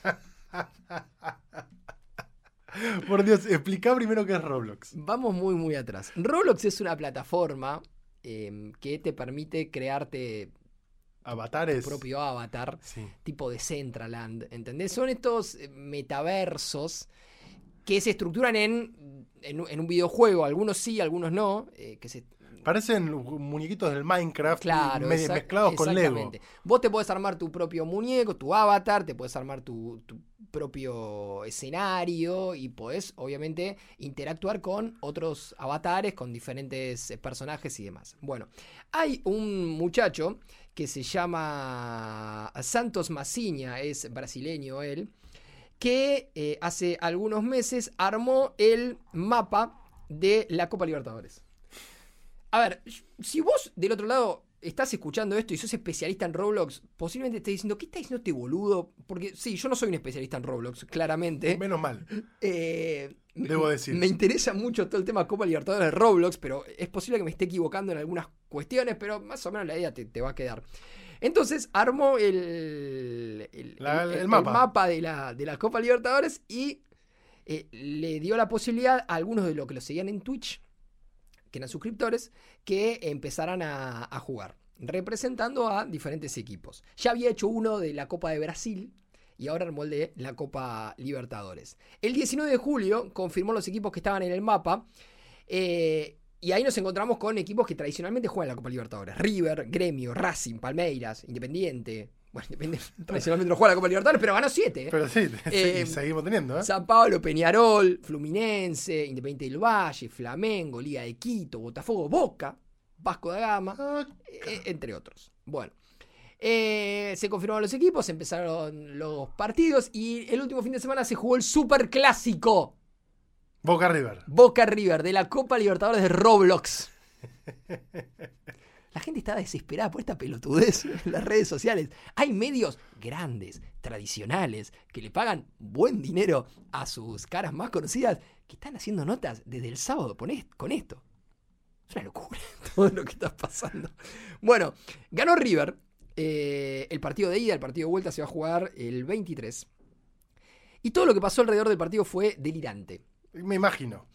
[LAUGHS] [LAUGHS] Por Dios, explica primero qué es Roblox. Vamos muy, muy atrás. Roblox es una plataforma em, que te permite crearte tu Avatares. propio avatar, Sí. tipo de Centraland, ¿entendés? Son estos eh, metaversos que se estructuran en, en un videojuego, algunos sí, algunos no, eh, que se Parecen muñequitos del Minecraft Claro, me- exact- mezclados con Lego. Vos te podés armar tu propio muñeco, tu avatar, te podés armar tu, tu propio escenario y podés, obviamente, interactuar con otros avatares, con diferentes eh, personajes y demás. Bueno, hay un muchacho que se llama Santos Massiña, es brasileño él, que eh, hace algunos meses armó el mapa de la Copa Libertadores. A ver, si vos del otro lado estás escuchando esto y sos especialista en Roblox, posiblemente estés diciendo, ¿qué está diciendo este boludo? Porque sí, yo no soy un especialista en Roblox, claramente. Menos mal. Eh, Debo decir. Me interesa mucho todo el tema Copa Libertadores de Roblox, pero es posible que me esté equivocando en algunas cuestiones, pero más o menos la idea te, te va a quedar. Entonces armó el, el, La- el- el el mapa. mapa de la, de la Copa Libertadores y eh, le dio la posibilidad a algunos de los que lo seguían en Twitch, que eran suscriptores, que empezaran a, jugar, representando a diferentes equipos. Ya había hecho uno de la Copa de Brasil y ahora armó el de la Copa Libertadores. El 19 de julio confirmó los equipos que estaban en el mapa. eh, y ahí nos encontramos con equipos que tradicionalmente juegan la Copa Libertadores. River, Gremio, Racing, Palmeiras, Independiente. Bueno, Independiente [LAUGHS] tradicionalmente no juega la Copa Libertadores, pero ganó 7. Pero sí, [LAUGHS] Eh, seguimos teniendo, ¿eh? San Pablo, Peñarol, Fluminense, Independiente del Valle, Flamengo, Liga de Quito, Botafogo, Boca, Vasco da Gama, eh, entre otros. Bueno, eh, se confirmaron los equipos, empezaron los partidos y el último fin de semana se jugó el Super Clásico Boca River. Boca River de la Copa Libertadores de Roblox. [LAUGHS] La gente estaba desesperada por esta pelotudez en las redes sociales. Hay medios grandes, tradicionales, que le pagan buen dinero a sus caras más conocidas, que están haciendo notas desde el sábado con est- con esto. Es una locura [LAUGHS] todo lo que está pasando. Bueno, ganó River. eh, el partido de ida, el partido de vuelta se va a jugar el 23. Y todo lo que pasó alrededor del partido fue delirante. Me imagino.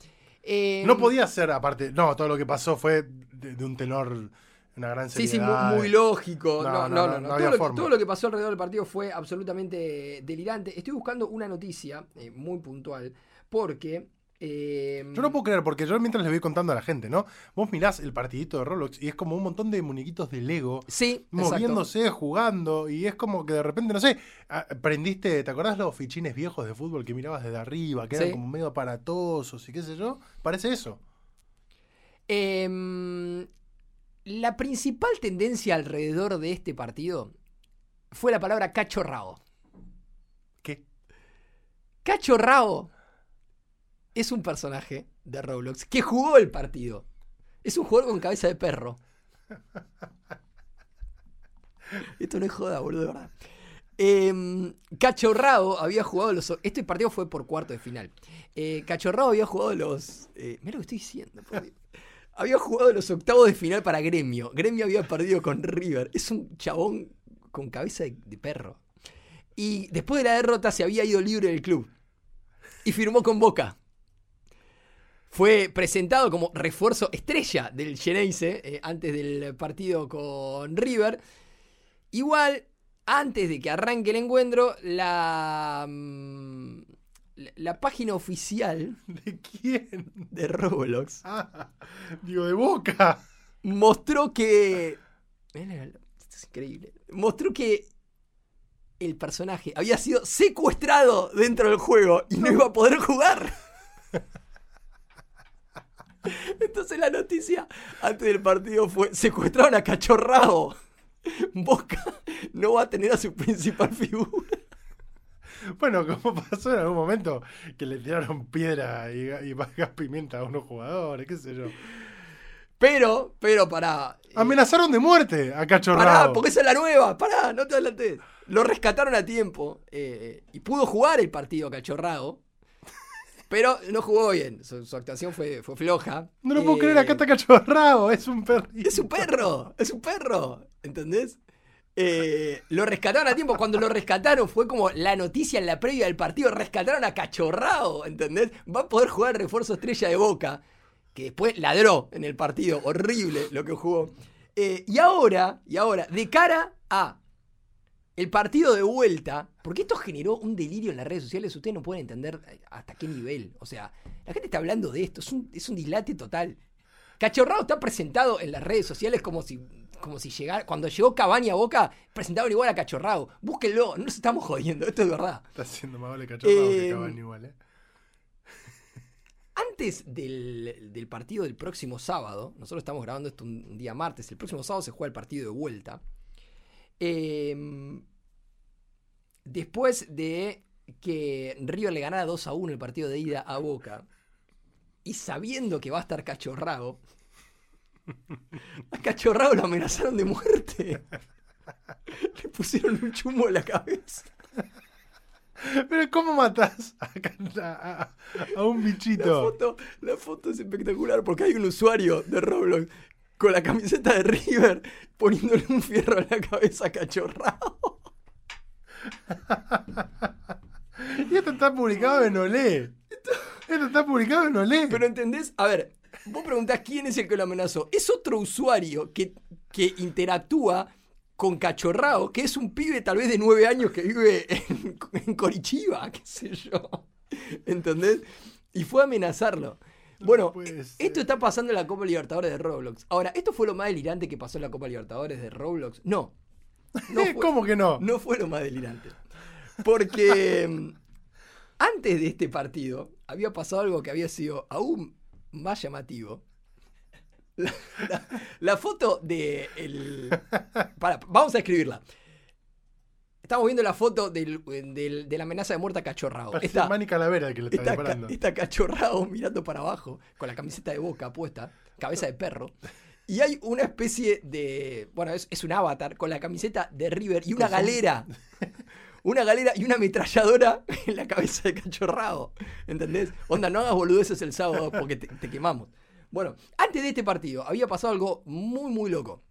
Eh, No podía ser, aparte, no, todo lo que pasó fue de, de un tenor, una gran Sí, seriedad. sí, muy, muy lógico. No, No, no, Todo, lo que, todo lo que pasó alrededor del partido fue absolutamente delirante. Estoy buscando una noticia eh, muy puntual porque. eh, Yo no puedo creer, porque yo mientras le voy contando a la gente, ¿no? Vos mirás el partidito de Roblox y es como un montón de muñequitos de Lego Sí, exacto. moviéndose, jugando, y es como que de repente, no sé, ah, prendiste, ¿te acordás los fichines viejos de fútbol que mirabas desde arriba, que eran Sí. como medio aparatosos y qué sé yo? Parece eso. Em, la principal tendencia alrededor de este partido fue la palabra cachorrao. ¿Qué? Cachorrao es un personaje de Roblox que jugó el partido. Es un jugador con cabeza de perro. [LAUGHS] Esto no es joda, boludo, de verdad. Em, Cachorrao había jugado los. Este partido fue por cuarto de final. Eh, Cachorrao había jugado los. Eh, mira lo que estoy diciendo, por Dios. [LAUGHS] Había jugado los octavos de final para Gremio. Gremio había perdido con River. Es un chabón con cabeza de, perro. Y después de la derrota se había ido libre del club. Y firmó con Boca. Fue presentado como refuerzo estrella del Geneise eh, antes del partido con River. Igual, antes de que arranque el encuentro, la, mm, la, página oficial [LAUGHS] ¿De quién? de Roblox [LAUGHS] Ah, digo, de Boca. mostró que. Esto es increíble. Mostró que el personaje había sido secuestrado dentro del juego y no iba a poder jugar. [LAUGHS] Entonces la noticia antes del partido fue: secuestraron a Cachorrao. Boca no va a tener a su principal figura. Bueno, como [LAUGHS] pasó en algún momento que le tiraron piedra y, y gas pimienta a unos jugadores, qué sé yo. Pero, pero pará. eh, Amenazaron de muerte a Pará, Cachorrado. porque esa es la nueva. Pará, no te adelantes. Lo rescataron a tiempo eh, y pudo jugar el partido cachorrado. Pero no jugó bien. Su, su actuación fue, fue floja. No lo puedo Eh, creer, acá está Cachorrado, es un perrito. Es un perro, es un perro. ¿Entendés? Eh, lo rescataron a tiempo. Cuando lo rescataron fue como la noticia en la previa del partido. Rescataron a Cachorrao, ¿entendés? Va a poder jugar refuerzo estrella de Boca. Que después ladró en el partido. Horrible lo que jugó. Eh, y ahora, y ahora, de cara a el partido de vuelta, porque esto generó un delirio en las redes sociales, ustedes no pueden entender hasta qué nivel. O sea, la gente está hablando de esto, es un, es un dislate total. Cachorrao está presentado en las redes sociales como si, como si llegara. Cuando llegó Cavani a Boca, presentaban igual a Cachorrao. Búsquenlo, no nos estamos jodiendo, esto es verdad. Está haciendo más vale Cachorrao que Eh, Cavani igual, ¿eh? Antes del, del partido del próximo sábado, nosotros estamos grabando esto un, día martes, el próximo sábado se juega el partido de vuelta. Eh, después de que River le ganara 2 a 1 el partido de ida a Boca, y sabiendo que va a estar cachorrado, [LAUGHS] a cachorrado lo amenazaron de muerte. Le pusieron un chumbo en la cabeza. Pero ¿cómo matás a, a- a un La bichito? foto, la foto es espectacular porque hay un usuario de Roblox con la camiseta de River poniéndole un fierro en la cabeza a cachorrado. [LAUGHS] Y esto está publicado en Olé. Esto está publicado en Olé. Pero entendés, a ver, vos preguntás quién es el que lo amenazó. Es otro usuario que, que interactúa con Cachorrao, que es un pibe tal vez de nueve años que vive en, en Corichiba, qué sé yo. ¿Entendés? Y fue a amenazarlo. Bueno, e- esto está pasando en la Copa Libertadores de Roblox. Ahora, ¿esto fue lo más delirante que pasó en la Copa Libertadores de Roblox? No. No fue, ¿Cómo que no? no fue lo más delirante. Porque [LAUGHS] antes de este partido había pasado algo que había sido aún más llamativo. La, la- la foto de el. Vamos a escribirla. Estamos viendo la foto del, del- de la amenaza de muerte a Cachorrao. Parece Está, Manny Calavera el que le está está, ca- disparando. está Cachorrao mirando para abajo con la camiseta de boca puesta, cabeza de perro. Y hay una especie de. Bueno, es, es un avatar con la camiseta de River y una galera. [LAUGHS] Una galera y una ametralladora [LAUGHS] en la cabeza de cachorrado. ¿Entendés? Onda, no hagas boludeces el sábado porque te, quemamos. Bueno, antes de este partido había pasado algo muy, muy loco.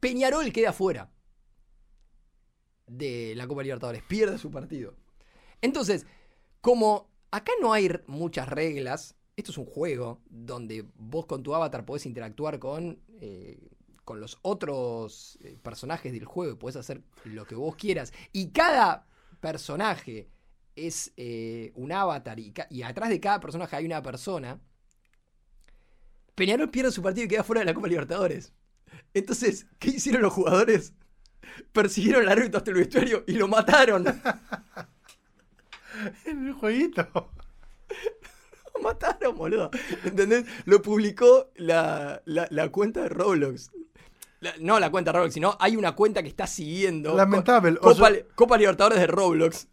Peñarol queda afuera de la Copa Libertadores. Pierde su partido. Entonces, como acá no hay muchas reglas, esto es un juego donde vos con tu avatar podés interactuar con, eh, con los otros eh, personajes del juego podés hacer lo que vos quieras. Y cada personaje es eh, un avatar y, atrás de cada personaje hay una persona. Peñarol pierde su partido y queda fuera de la Copa Libertadores. Entonces, ¿qué hicieron los jugadores? Persiguieron al árbitro hasta el vestuario y lo mataron. [LAUGHS] En el jueguito. Lo mataron, boludo. ¿Entendés? Lo publicó la, la- la cuenta de Roblox. La- no la cuenta Roblox, sino hay una cuenta que está siguiendo. Lamentable. Co- Copa, Libertadores de Roblox.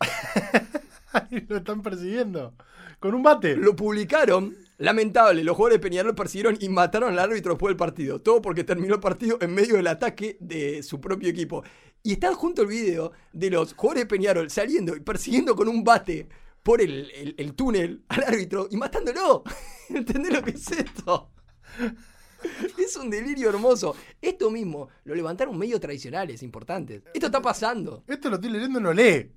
[LAUGHS] Lo están persiguiendo. Con un bate. Lo publicaron. Lamentable, los jugadores de Peñarol persiguieron y mataron al árbitro después del partido. Todo porque terminó el partido en medio del ataque de su propio equipo. Y está junto el video de los jugadores de Peñarol saliendo y persiguiendo con un bate por el, el- el túnel al árbitro y matándolo. [LAUGHS] ¿Entendés lo que es esto? [LAUGHS] Es un delirio hermoso. Esto mismo lo levantaron medios tradicionales importantes. Esto está pasando. Esto lo estoy leyendo en Olé.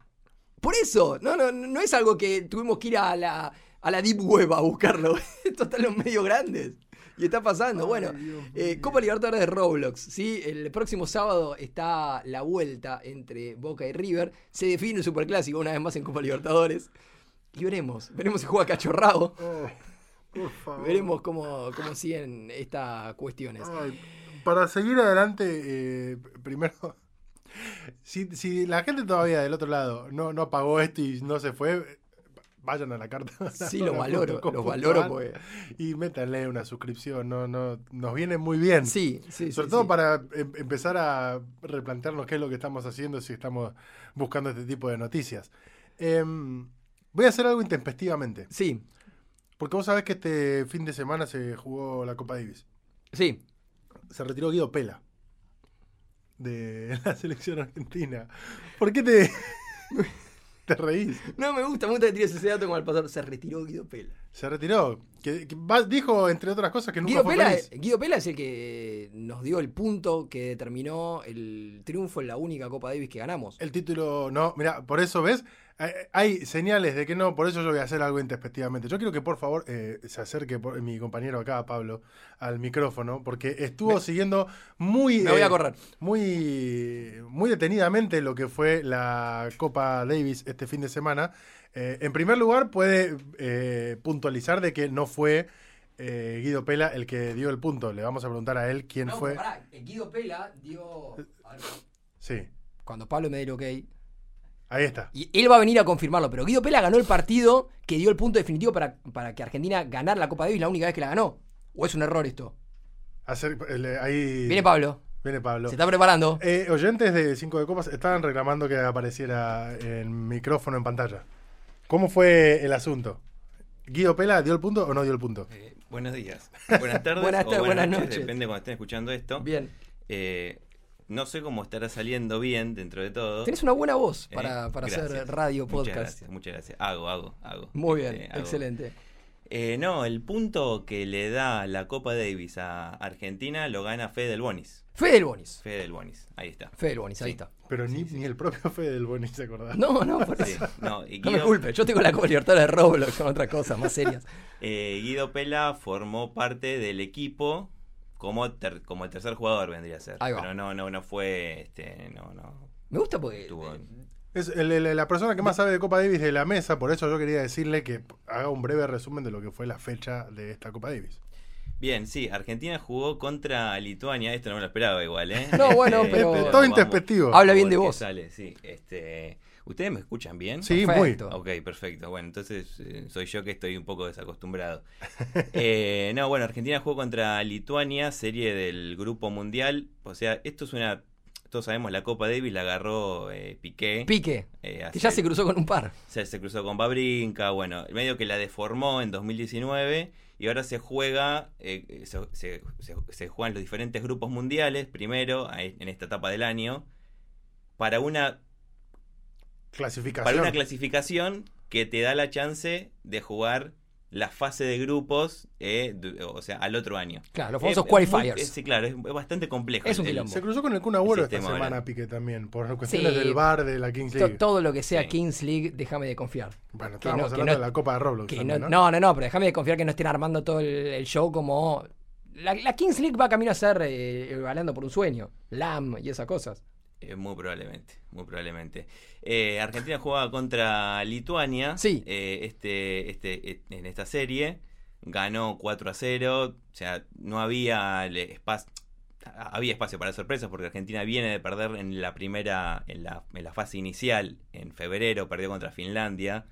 Por eso, no, no, no es algo que tuvimos que ir a la, a la Deep Web a buscarlo. [LAUGHS] Esto está en los medios grandes. Y está pasando. Ay, bueno, Dios eh. Copa Libertadores de Roblox. ¿sí? El próximo sábado está la vuelta entre Boca y River. Se define el Superclásico una vez más en Copa Libertadores. Y veremos. Veremos si juega cachorrado. Oh, por [LAUGHS] favor. Veremos cómo, cómo siguen estas cuestiones. Ay, para seguir adelante, eh, primero, [LAUGHS] si, si la gente todavía del otro lado no, no apagó esto y no se fue, vayan a la carta. [LAUGHS] Sí, los valoro. Los valoro porque. Y métanle una suscripción, no, no, nos viene muy bien. Sí, sí, Sobre sí, todo sí. para em- empezar a replantearnos qué es lo que estamos haciendo si estamos buscando este tipo de noticias. Em, voy a hacer algo intempestivamente. Sí, Porque vos sabés que este fin de semana se jugó la Copa Davis. sí. Se retiró Guido Pela de [LAUGHS] la selección argentina. ¿Por qué te, [LAUGHS] te reís? No me gusta, me gusta que tires ese dato como al pasar. Se retiró Guido Pela. Se retiró. Que, dijo, entre otras cosas, que nunca Guido fue Pela, feliz. Guido Pela es el que nos dio el punto que determinó el triunfo en la única Copa Davis que ganamos. El título, no, mira, por eso, ¿ves? Hay, señales de que no, por eso yo voy a hacer algo intempestivamente. Yo quiero que por favor eh, se acerque por- mi compañero acá, Pablo, al micrófono, porque estuvo Me- siguiendo muy, Me voy eh, a correr. muy, muy detenidamente lo que fue la Copa Davis este fin de semana. Eh, en primer lugar, puede eh, puntualizar de que no fue eh, Guido Pela el que dio el punto. Le vamos a preguntar a él quién No, fue. pará, eh, Guido Pela dio. a ver, Sí, Cuando Pablo me dé el ok. Ahí está. Y él va a venir a confirmarlo, pero Guido Pela ganó el partido que dio el punto definitivo para, para que Argentina ganara la Copa Davis la única vez que la ganó. ¿O es un error esto? Hacer- el- ahí Viene Pablo, Viene Pablo. se está preparando. Eh, oyentes de 5 de Copas estaban reclamando que apareciera el micrófono en pantalla. ¿Cómo fue el asunto? ¿Guido Pela dio el punto o no dio el punto? Eh, buenos días. Buenas tardes. [LAUGHS] Buenas o tardes, buenas noches. Depende cuando estén escuchando esto. Bien. Eh, no sé cómo estará saliendo bien dentro de todo. Tenés una buena voz Eh, para, para hacer radio, Muchas podcast. gracias, muchas gracias. Hago, hago, hago. Muy bien, Este, hago. excelente. Eh, no, el punto que le da la Copa Davis a Argentina lo gana Fede del Bonis. Fede del Bonis. Fede del Bonis, ahí está. Fede del Bonis, ahí Sí. está. Pero ni, ni el propio Fede del Boni se acordaba. No, no, por Sí, eso. no, me culpes, yo tengo la Copa Libertadores de Roblox con otras cosas más serias. [LAUGHS] eh, Guido Pela formó parte del equipo como, ter- como el tercer jugador vendría a ser. Ahí va. Pero no, no, no fue, este, no, no. Me gusta porque. Tuvo- eh, Es el- el- la persona que más sabe de Copa Davis de la mesa, por eso yo quería decirle que haga un breve resumen de lo que fue la fecha de esta Copa Davis. Bien, sí, Argentina jugó contra Lituania, esto no me lo esperaba igual, ¿eh? No, bueno, pero- Todo introspectivo. Habla bien de vos. Sale, sí. Este, ¿Ustedes me escuchan bien? Sí, Perfecto. Ok, perfecto. Bueno, entonces eh, soy yo que estoy un poco desacostumbrado. [LAUGHS] Eh, no, bueno, Argentina jugó contra Lituania, serie del Grupo Mundial. O sea, esto es una... Todos sabemos, la Copa Davis la agarró eh, Piqué. Pique, eh, que ya se cruzó con un par. se, se cruzó con Babrinka, bueno, medio que la deformó en 2019 y ahora se juega, eh, se, se- se- se juegan los diferentes grupos mundiales, primero, en esta etapa del año, para una, Clasificación. para una clasificación que te da la chance de jugar la fase de grupos, eh, o sea, al otro año. Claro, los famosos Eh, muy- qualifiers. eh, sí, claro, es, es bastante complejo. Es un quilombo. Se cruzó con el Kun Agüero esta semana, ahora. Piqué también, por cuestiones Sí. del bar de la Kings League. todo lo que sea Sí. Kings League, déjame de confiar. Bueno, estábamos no- hablando no- de la Copa de Roblox. Que también, no, ¿no? no, no, no, pero déjame de confiar que no estén armando todo el, el show como. La, la Kings League va camino a ser eh, balando por un sueño. LAM y esas cosas. Eh, muy probablemente, muy probablemente. Eh, Argentina jugaba contra Lituania. Sí. eh, este, este, eh, en esta serie. Ganó 4 a 0. O sea, no había espacio. Había espacio para sorpresas porque Argentina viene de perder en la primera, en la, en la fase inicial, en febrero, perdió contra Finlandia.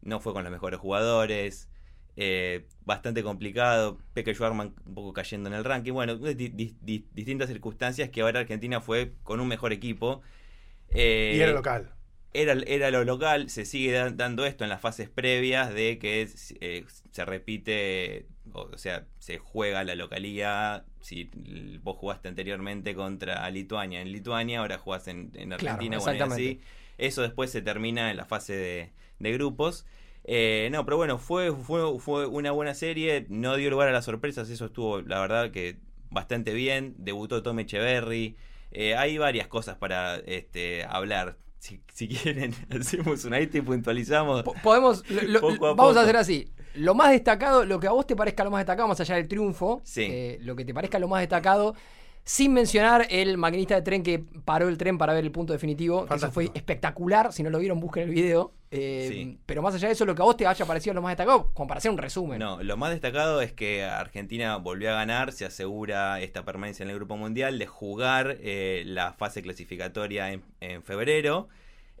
No fue con los mejores jugadores. Eh, bastante complicado. Peque Schwarman un poco cayendo en el ranking. Bueno, di- di- di- distintas circunstancias que ahora Argentina fue con un mejor equipo. Eh, Y era local. era, era lo local, se sigue da- dando esto en las fases previas de que eh, se repite, o, sea, se juega la localía. Si vos jugaste anteriormente contra Lituania en Lituania, ahora jugás en, en Claro, Argentina, bueno, y así. Eso después se termina en la fase de, de grupos. Eh, no, pero bueno, fue, fue, fue una buena serie, no dio lugar a las sorpresas, eso estuvo, la verdad, que bastante bien. Debutó Tom Echeverry. Eh, hay varias cosas para este, hablar. Si, si [LAUGHS] quieren, hacemos una esta y puntualizamos. Po- Podemos. lo- lo- Poco a vamos a hacer así. Lo más destacado, lo que a vos te parezca lo más destacado, más allá del triunfo, Sí. eh, lo que te parezca lo más destacado, sin mencionar el maquinista de tren que paró el tren para ver el punto definitivo. que Eso Fantástico. fue espectacular. Si no lo vieron, busquen el video. Eh, Sí. Pero más allá de eso, lo que a vos te haya parecido lo más destacado, como para hacer un resumen. No, lo más destacado es que Argentina volvió a ganar, se asegura esta permanencia en el Grupo Mundial, de jugar eh, la fase clasificatoria en, en febrero.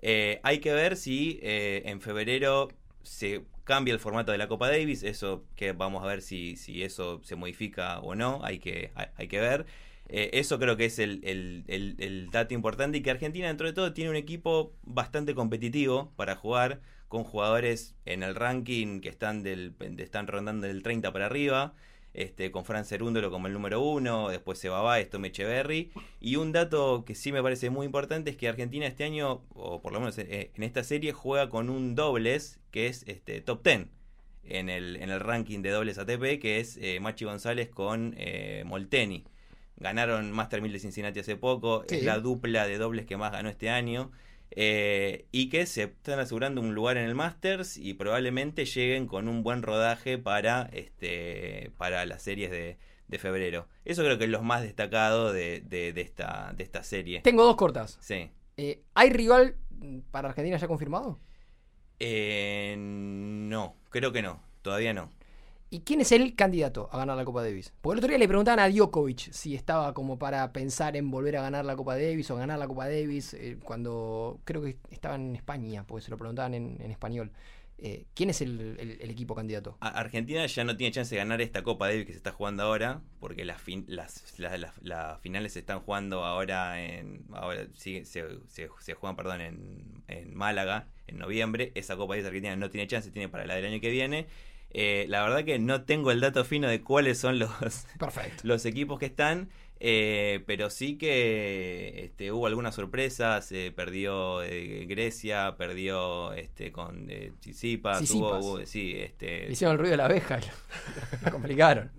Eh, hay que ver si en febrero se cambia el formato de la Copa Davis, eso que vamos a ver si, si eso se modifica o no, hay que, hay, hay que ver. Eh, eso creo que es el, dato importante y que Argentina dentro de todo tiene un equipo bastante competitivo para jugar con jugadores en el ranking que están del están rondando del 30 para arriba, este, con Fran Cerúndolo como el número uno, después Sebaba, Tom Echeverry. Y un dato que sí me parece muy importante es que Argentina este año, o por lo menos eh, en esta serie, juega con un dobles que es este, top 10 en el, en el ranking de dobles ATP, que es eh, Machi González con eh, Molteni. Ganaron Master 1000 de Cincinnati hace poco, Sí. es la dupla de dobles que más ganó este año. eh, y que se están asegurando un lugar en el Masters y probablemente lleguen con un buen rodaje para, este, para las series de, de febrero. Eso creo que es lo más destacado de, de- de esta, de esta serie. Tengo dos cortas. Sí. Eh, ¿Hay rival para Argentina ya confirmado? Eh, no, creo que no, todavía no. ¿Y quién es el candidato a ganar la Copa Davis? Porque el otro día le preguntaban a Djokovic si estaba como para pensar en volver a ganar la Copa Davis o ganar la Copa Davis eh, cuando creo que estaba en España, porque se lo preguntaban en, en español. Eh, ¿Quién es el, equipo candidato? Argentina ya no tiene chance de ganar esta Copa Davis que se está jugando ahora, porque las, fin- las, finales se están jugando ahora en. Ahora se, se, se juegan, perdón, en, en Málaga en noviembre. Esa Copa Davis Argentina no tiene chance, tiene para la del año que viene. Eh, la verdad que no tengo el dato fino de cuáles son los, Perfecto. [LAUGHS] los equipos que están. eh, pero sí que este, hubo algunas sorpresas. eh, perdió eh, Grecia, perdió este, con eh, Tsitsipas, Tsitsipas. hubo- hubo- sí, este, hicieron el ruido de la abeja y lo, [LAUGHS] lo complicaron.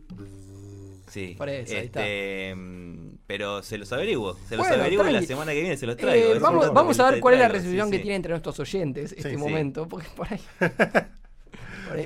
Sí, Por eso, ahí este, mm, pero se los averiguo, se los averiguo y la tranqui. semana que viene se los traigo. Eh, vamos, vamos a ver cuál es la recepción sí, que sí. tiene entre nuestros oyentes este momento, porque por ahí. [LAUGHS]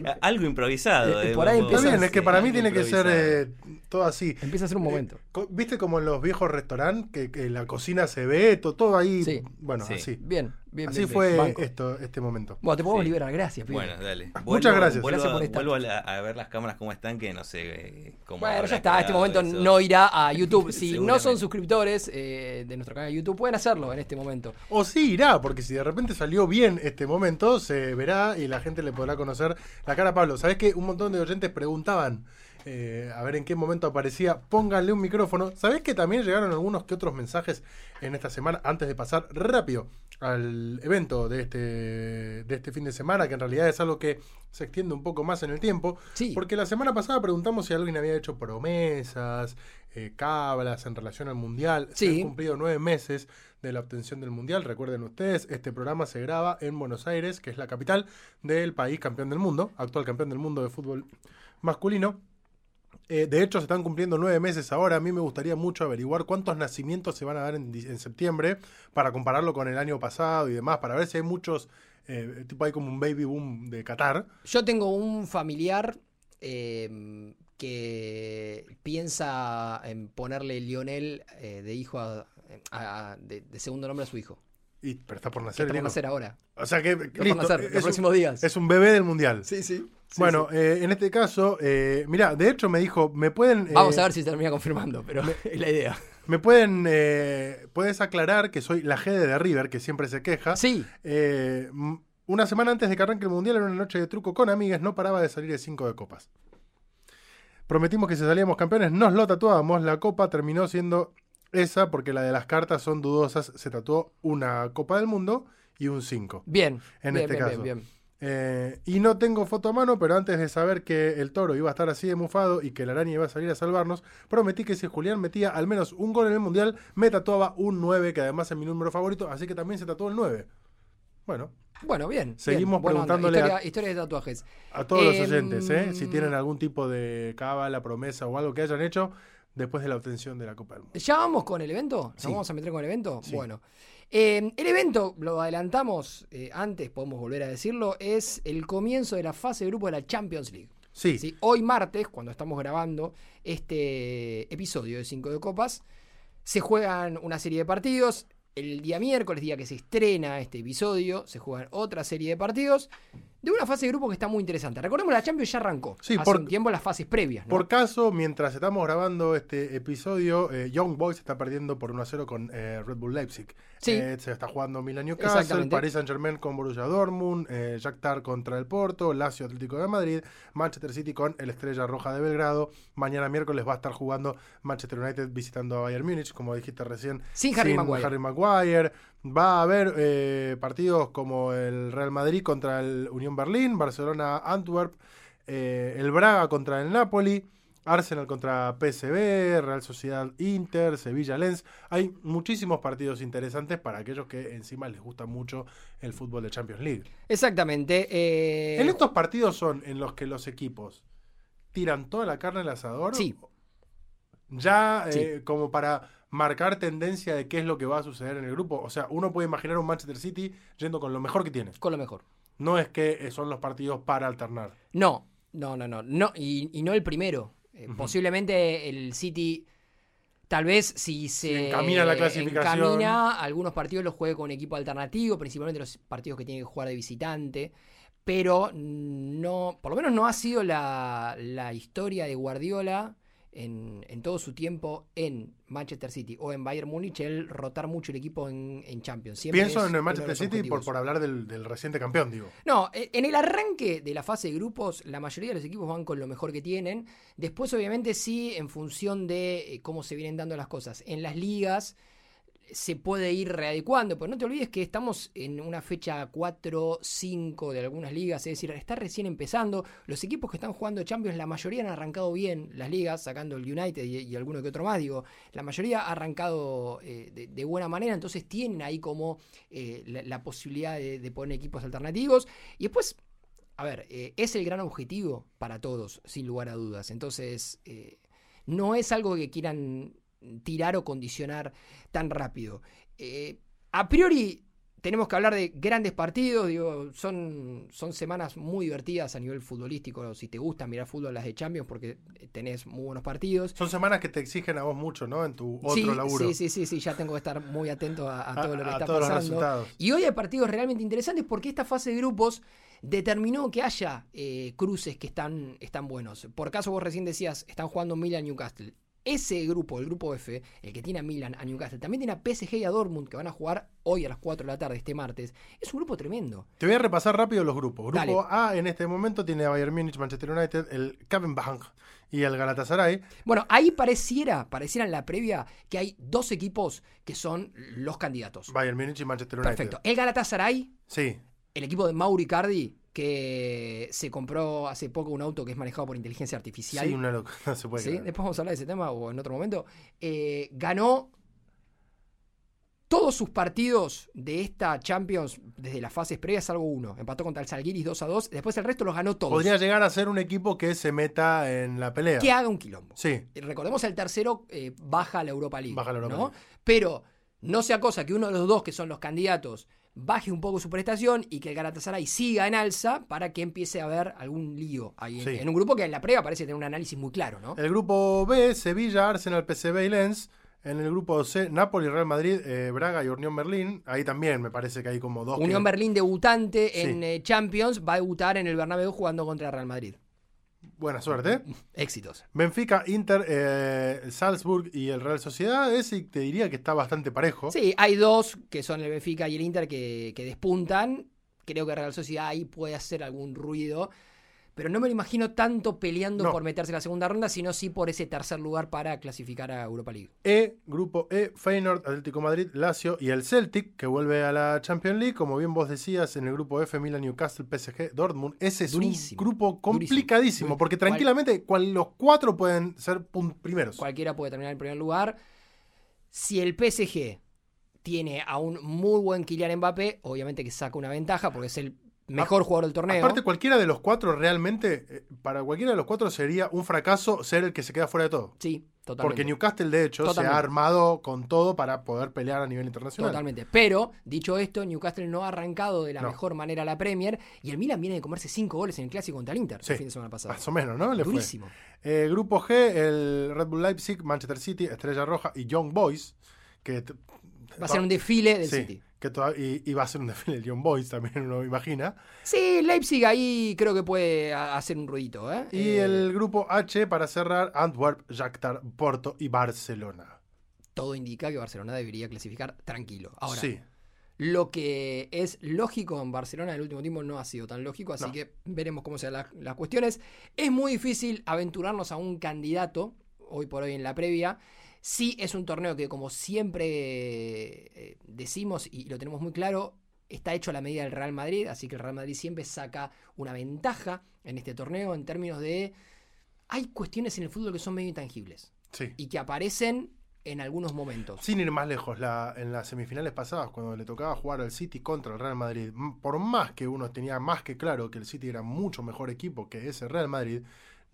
A- Algo improvisado. Eh, eh, por ahí empieza- bien, es que para mí tiene que ser eh, todo así. empieza a ser un momento. ¿Viste como en los viejos restaurantes que, que la cocina se ve, to- todo, ahí? Sí. Bueno, Sí. así. Bien, bien. Así bien, bien. fue Banco. esto, este momento. Bueno, te podemos Sí. liberar, gracias. pibe. Bueno, dale. Muchas gracias. Vuelvo, Gracias por a- estar. vuelvo a, la- a ver las cámaras cómo están, que no sé eh, cómo. Bueno, ya está, este momento eso. no irá a YouTube. [LAUGHS] Si no son suscriptores eh, de nuestro canal de YouTube, pueden hacerlo en este momento. O sí irá, porque si de repente salió bien este momento, se verá y la gente le podrá conocer la cara a Pablo. ¿Sabés que un montón de oyentes preguntaban eh, a ver en qué momento aparecía? Pónganle un micrófono. ¿Sabés que también llegaron algunos que otros mensajes en esta semana antes de pasar rápido al evento de este, de este fin de semana, que en realidad es algo que se extiende un poco más en el tiempo? Sí. Porque la semana pasada preguntamos si alguien había hecho promesas, eh, cábalas en relación al mundial. Se han cumplido nueve meses de la obtención del mundial. Recuerden ustedes, este programa se graba en Buenos Aires, que es la capital del país campeón del mundo, actual campeón del mundo de fútbol masculino. Eh, de hecho, se están cumpliendo nueve meses ahora. A mí me gustaría mucho averiguar cuántos nacimientos se van a dar en, septiembre para compararlo con el año pasado y demás, para ver si hay muchos, eh, tipo hay como un baby boom de Qatar. Yo tengo un familiar eh, que piensa en ponerle Lionel eh, de hijo a- a- de, de segundo nombre a su hijo. Y, pero está por nacer. está por nacer ahora. O sea que, Está por listo, nacer es, los próximos días. es un bebé del mundial. Sí, sí. Bueno, eh, en este caso, eh, mira, de hecho me dijo, me pueden... eh, Vamos a ver si termina confirmando, pero [LAUGHS] es la idea. Me pueden, eh, puedes aclarar que soy la Gede de River, que siempre se queja. Sí, Eh, una semana antes de que arranque el mundial, en una noche de truco con amigas, no paraba de salir de 5 de copas. Prometimos que si salíamos campeones nos lo tatuábamos. La copa terminó siendo esa porque la de las cartas son dudosas. Se tatuó una Copa del Mundo y un 5. bien. En bien, este bien, caso. bien, bien. Eh, y no tengo foto a mano, pero antes de saber que el toro iba a estar así de mufado y que la araña iba a salir a salvarnos, prometí que si Julián metía al menos un gol en el mundial, me tatuaba un 9, que además es mi número favorito, así que también se tatuó el 9. Bueno, Bueno, bien. Seguimos bien, preguntándole a- Historia, historia de tatuajes. a todos los Em, oyentes, ¿eh? si tienen algún tipo de cábala, promesa o algo que hayan hecho después de la obtención de la Copa del Mundo. ¿Ya vamos con el evento? ¿Nos Sí. vamos a meter con el evento? Sí. Bueno. Eh, el evento, lo adelantamos eh, antes, podemos volver a decirlo, es el comienzo de la fase de grupo de la Champions League. Sí, ¿sí? Hoy martes, cuando estamos grabando este episodio de 5 de Copas, se juegan una serie de partidos. El día miércoles, día que se estrena este episodio, se juegan otra serie de partidos de una fase de grupo que está muy interesante. Recordemos, la Champions ya arrancó. Sí, hace por- un tiempo las fases previas. ¿no? Por caso, mientras estamos grabando este episodio, eh, Young Boys está perdiendo por 1 a 0 con eh, Red Bull Leipzig. Sí. Eh, se está jugando Milan Newcastle. Paris Saint Germain con Borussia Dortmund, Shakhtar contra el Porto, Lazio Atlético de Madrid, Manchester City con el Estrella Roja de Belgrado. Mañana miércoles va a estar jugando Manchester United visitando a Bayern Múnich, como dijiste recién. Sin Harry Maguire. Harry Maguire. Va a haber eh, partidos como el Real Madrid contra el Unión Berlín, Barcelona Antwerp, eh, el Braga contra el Napoli, Arsenal contra PSV, Real Sociedad Inter, Sevilla Lens. Hay muchísimos partidos interesantes para aquellos que encima les gusta mucho el fútbol de Champions League. Exactamente. eh, En estos partidos son en los que los equipos tiran toda la carne al asador. Sí. Ya Sí. como para marcar tendencia de qué es lo que va a suceder en el grupo. O sea, uno puede imaginar un Manchester City yendo con lo mejor que tiene. Con lo mejor. No es que eh, son los partidos para alternar. No, no, no, no. no y, y no el primero. Eh. Posiblemente el City, tal vez si se encamina la clasificación. encamina, algunos partidos los juegue con equipo alternativo, principalmente los partidos que tiene que jugar de visitante. pero no, por lo menos no ha sido la, la historia de Guardiola en, en, todo su tiempo en Manchester City o en Bayern Múnich el rotar mucho el equipo en, en Champions. Siempre Pienso en el Manchester City por, por hablar del, del reciente campeón, digo. No, e- en el arranque de la fase de grupos, la mayoría de los equipos van con lo mejor que tienen. Después, obviamente, sí, en función de eh, cómo se vienen dando las cosas. En las ligas se puede ir readecuando, pero no te olvides que estamos en una fecha 4, 5 de algunas ligas, es decir, está recién empezando. Los equipos que están jugando Champions, la mayoría han arrancado bien las ligas, sacando el United y, alguno que otro más, digo, la mayoría ha arrancado eh, de, buena manera, entonces tienen ahí como eh, la, posibilidad de, poner equipos alternativos. Y después, a ver, eh, es el gran objetivo para todos, sin lugar a dudas. Entonces, no es algo que quieran tirar o condicionar tan rápido. Eh, a priori, tenemos que hablar de grandes partidos, digo, son, son semanas muy divertidas a nivel futbolístico, si te gusta mirar fútbol las de Champions, porque tenés muy buenos partidos. Son semanas que te exigen a vos mucho, ¿no? En tu otro sí, laburo. sí, sí, sí, sí, ya tengo que estar muy atento a, a todo lo que a está todos los pasando. resultados. Y hoy hay partidos realmente interesantes porque esta fase de grupos determinó que haya eh, cruces que están, están buenos. Por caso vos recién decías, están jugando Milan Newcastle. Ese grupo, el grupo F, el que tiene a Milan, a Newcastle, también tiene a PSG y a Dortmund que van a jugar hoy a las 4 de la tarde, este martes. Es un grupo tremendo. Te voy a repasar rápido los grupos. Grupo Dale. A en este momento tiene a Bayern Múnich, Manchester United, el Bank y el Galatasaray. Bueno, ahí pareciera, pareciera en la previa que hay dos equipos que son los candidatos. Bayern Múnich y Manchester United. Perfecto. El Galatasaray Sí, el equipo de Mauri Cardi, que se compró hace poco un auto que es manejado por inteligencia artificial. sí, una locura. [LAUGHS] No se puede ¿sí? Después vamos a hablar de ese tema o en otro momento. eh, ganó todos sus partidos de esta Champions desde las fases previas, salvo uno. Empató contra el Salguiris 2 a 2. Después el resto los ganó todos. Podría llegar a ser un equipo que se meta en la pelea. Que haga un quilombo. Sí, Y Recordemos el tercero eh, baja a la Europa League. Baja la Europa ¿no? League. Pero no sea cosa que uno de los dos que son los candidatos baje un poco su prestación y que el Galatasaray siga en alza para que empiece a haber algún lío ahí en, Sí. en un grupo que en la prueba parece tener un análisis muy claro, ¿no? El grupo B, Sevilla, Arsenal, PSV y Lens. En el grupo C, Napoli, Real Madrid, eh, Braga y Unión Berlín. Ahí también me parece que hay como dos. que- Unión Berlín debutante Sí. en eh, Champions va a debutar en el Bernabéu jugando contra Real Madrid. Buena suerte. [LAUGHS] Éxitos. Benfica, Inter, eh, Salzburg y el Real Sociedad. Ese te diría que está bastante parejo. Sí, hay dos que son el Benfica y el Inter que, que despuntan. Creo que Real Sociedad ahí puede hacer algún ruido. Pero no me lo imagino tanto peleando No. por meterse en la segunda ronda, sino sí por ese tercer lugar para clasificar a Europa League. E, grupo E, Feyenoord, Atlético Madrid, Lazio y el Celtic, que vuelve a la Champions League. Como bien vos decías, en el grupo F, Milan, Newcastle, PSG, Dortmund. Ese es Durísimo, un grupo complicadísimo, durísimo. porque tranquilamente cual- los cuatro pueden ser primeros. Cualquiera puede terminar en primer lugar. Si el PSG tiene a un muy buen Kylian Mbappé, obviamente que saca una ventaja porque es el mejor jugador del torneo. Aparte, cualquiera de los cuatro realmente, eh, para cualquiera de los cuatro sería un fracaso ser el que se queda fuera de todo. sí, totalmente. Porque Newcastle, de hecho, se ha armado con todo para poder pelear a nivel internacional. Totalmente. Pero, dicho esto, Newcastle no ha arrancado de la No. mejor manera la Premier y el Milan viene de comerse cinco goles en el clásico contra el Inter Sí. el fin de semana pasado. Más o menos, ¿no? Le fue. Durísimo. Eh, grupo G, el Red Bull Leipzig, Manchester City, Estrella Roja y Young Boys. Que Va a ser un desfile del sí, City. Que y, y va a ser un desfile del Young Boys también, uno imagina. Sí, Leipzig ahí creo que puede hacer un ruidito. ¿eh? Y Eh, el grupo H, para cerrar, Antwerp, Shakhtar, Porto y Barcelona. Todo indica que Barcelona debería clasificar tranquilo. Ahora, sí, Lo que es lógico en Barcelona en el último tiempo no ha sido tan lógico, así No. que veremos cómo sean las, las cuestiones. Es muy difícil aventurarnos a un candidato hoy por hoy en la previa. Sí es un torneo que como siempre eh, decimos y lo tenemos muy claro, está hecho a la medida del Real Madrid, así que el Real Madrid siempre saca una ventaja en este torneo en términos de... Hay cuestiones en el fútbol que son medio intangibles sí. y que aparecen en algunos momentos. Sin ir más lejos, la- en las semifinales pasadas, cuando le tocaba jugar al City contra el Real Madrid, por más que uno tenía más que claro que el City era mucho mejor equipo que ese Real Madrid,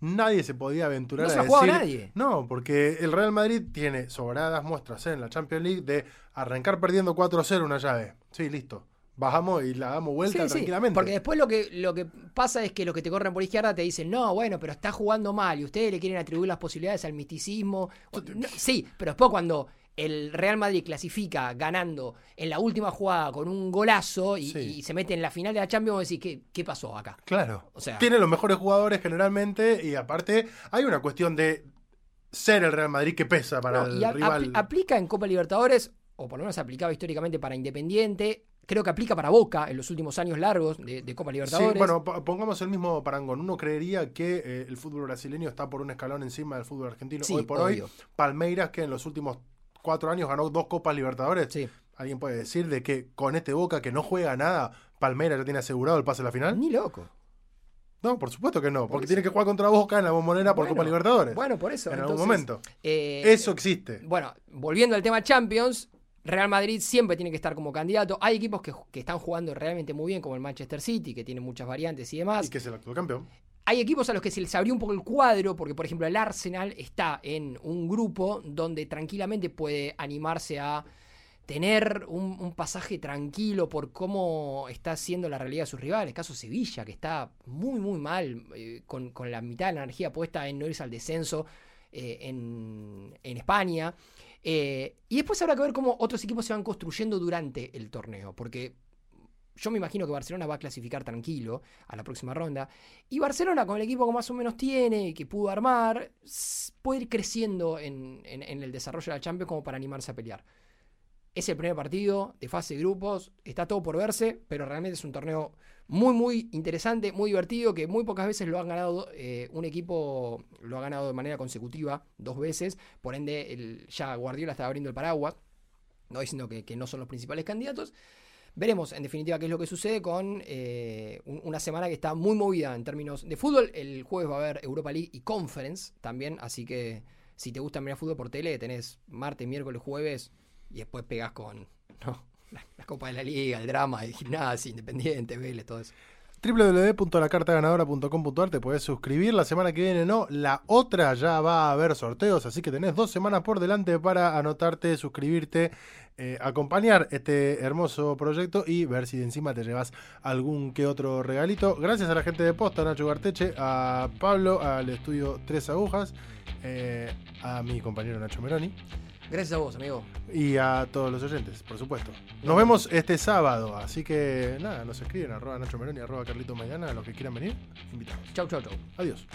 nadie se podía aventurar No se a decir. nadie. No, porque el Real Madrid tiene sobradas muestras en la Champions League de arrancar perdiendo 4-0 una llave. Sí, listo. Bajamos y la damos vuelta Sí, sí, tranquilamente. Porque después lo que, lo que pasa es que los que te corren por izquierda te dicen, no, bueno, pero está jugando mal y ustedes le quieren atribuir las posibilidades al misticismo. No, sí, pero después cuando el Real Madrid clasifica ganando en la última jugada con un golazo y, Sí. y se mete en la final de la Champions, decís, ¿qué, qué pasó acá? Claro. O sea- Tiene los mejores jugadores generalmente y aparte hay una cuestión de ser el Real Madrid que pesa para No, el a- rival. apl- aplica en Copa Libertadores, o por lo menos aplicaba históricamente para Independiente. Creo que aplica para Boca en los últimos años largos de, de Copa Sí, Libertadores. bueno, po- pongamos el mismo parangón. Uno creería que eh, el fútbol brasileño está por un escalón encima del fútbol argentino. Sí, hoy por obvio. hoy, Palmeiras, que en los últimos cuatro años ganó dos Copas Libertadores. Sí. ¿Alguien puede decir de que con este Boca que no juega nada, Palmeiras ya tiene asegurado el pase a la final? Ni loco. No, por supuesto que no, Por porque tiene que jugar contra Boca en la bombonera por Bueno, Copa Libertadores. Bueno, por eso. en algún entonces, momento. eh, Eso existe. Bueno, volviendo al tema Champions, Real Madrid siempre tiene que estar como candidato. Hay equipos que, que están jugando realmente muy bien, como el Manchester City, que tiene muchas variantes y demás. Y que es el actual campeón. Hay equipos a los que se les abrió un poco el cuadro, porque por ejemplo el Arsenal está en un grupo donde tranquilamente puede animarse a tener un, pasaje tranquilo por cómo está siendo la realidad de sus rivales. Caso Sevilla, que está muy, muy mal, eh, con, la mitad de la energía puesta en no irse al descenso eh, en, en España. Eh, y después habrá que ver cómo otros equipos se van construyendo durante el torneo, porque yo me imagino que Barcelona va a clasificar tranquilo a la próxima ronda. Y Barcelona, con el equipo que más o menos tiene que pudo armar, puede ir creciendo en, en- el desarrollo de la Champions como para animarse a pelear. Es el primer partido de fase de grupos, está todo por verse, pero realmente es un torneo muy, muy interesante, muy divertido, que muy pocas veces lo han ganado, eh, un equipo lo ha ganado de manera consecutiva, dos veces, por ende ya Guardiola está abriendo el paraguas, no diciendo que, que no son los principales candidatos. Veremos en definitiva qué es lo que sucede con eh, un- una semana que está muy movida en términos de fútbol. El jueves va a haber Europa League y Conference también, así que si te gusta mirar fútbol por tele, tenés martes, miércoles, jueves y después pegas con [LAUGHS] la, la Copa de la Liga, el drama, el gimnasio, Independiente, Vélez, todo eso. www.lacartaganadora.com.ar te podés suscribir. La semana que viene no, la otra ya va a haber sorteos, así que tenés dos semanas por delante para anotarte, suscribirte, eh, acompañar este hermoso proyecto y ver si de encima te llevas algún que otro regalito. Gracias a la gente de Posta, Nacho Garteche, a Pablo, al estudio Tres Agujas, eh, a mi compañero Nacho Meroni Gracias a vos, amigo. y a todos los oyentes, por supuesto. Nos vemos este sábado, así que nada, nos escriben arroba Nacho Meroni, arroba Carlito Maidana, a los que quieran venir, invitados. Chau, chau, chau. Adiós.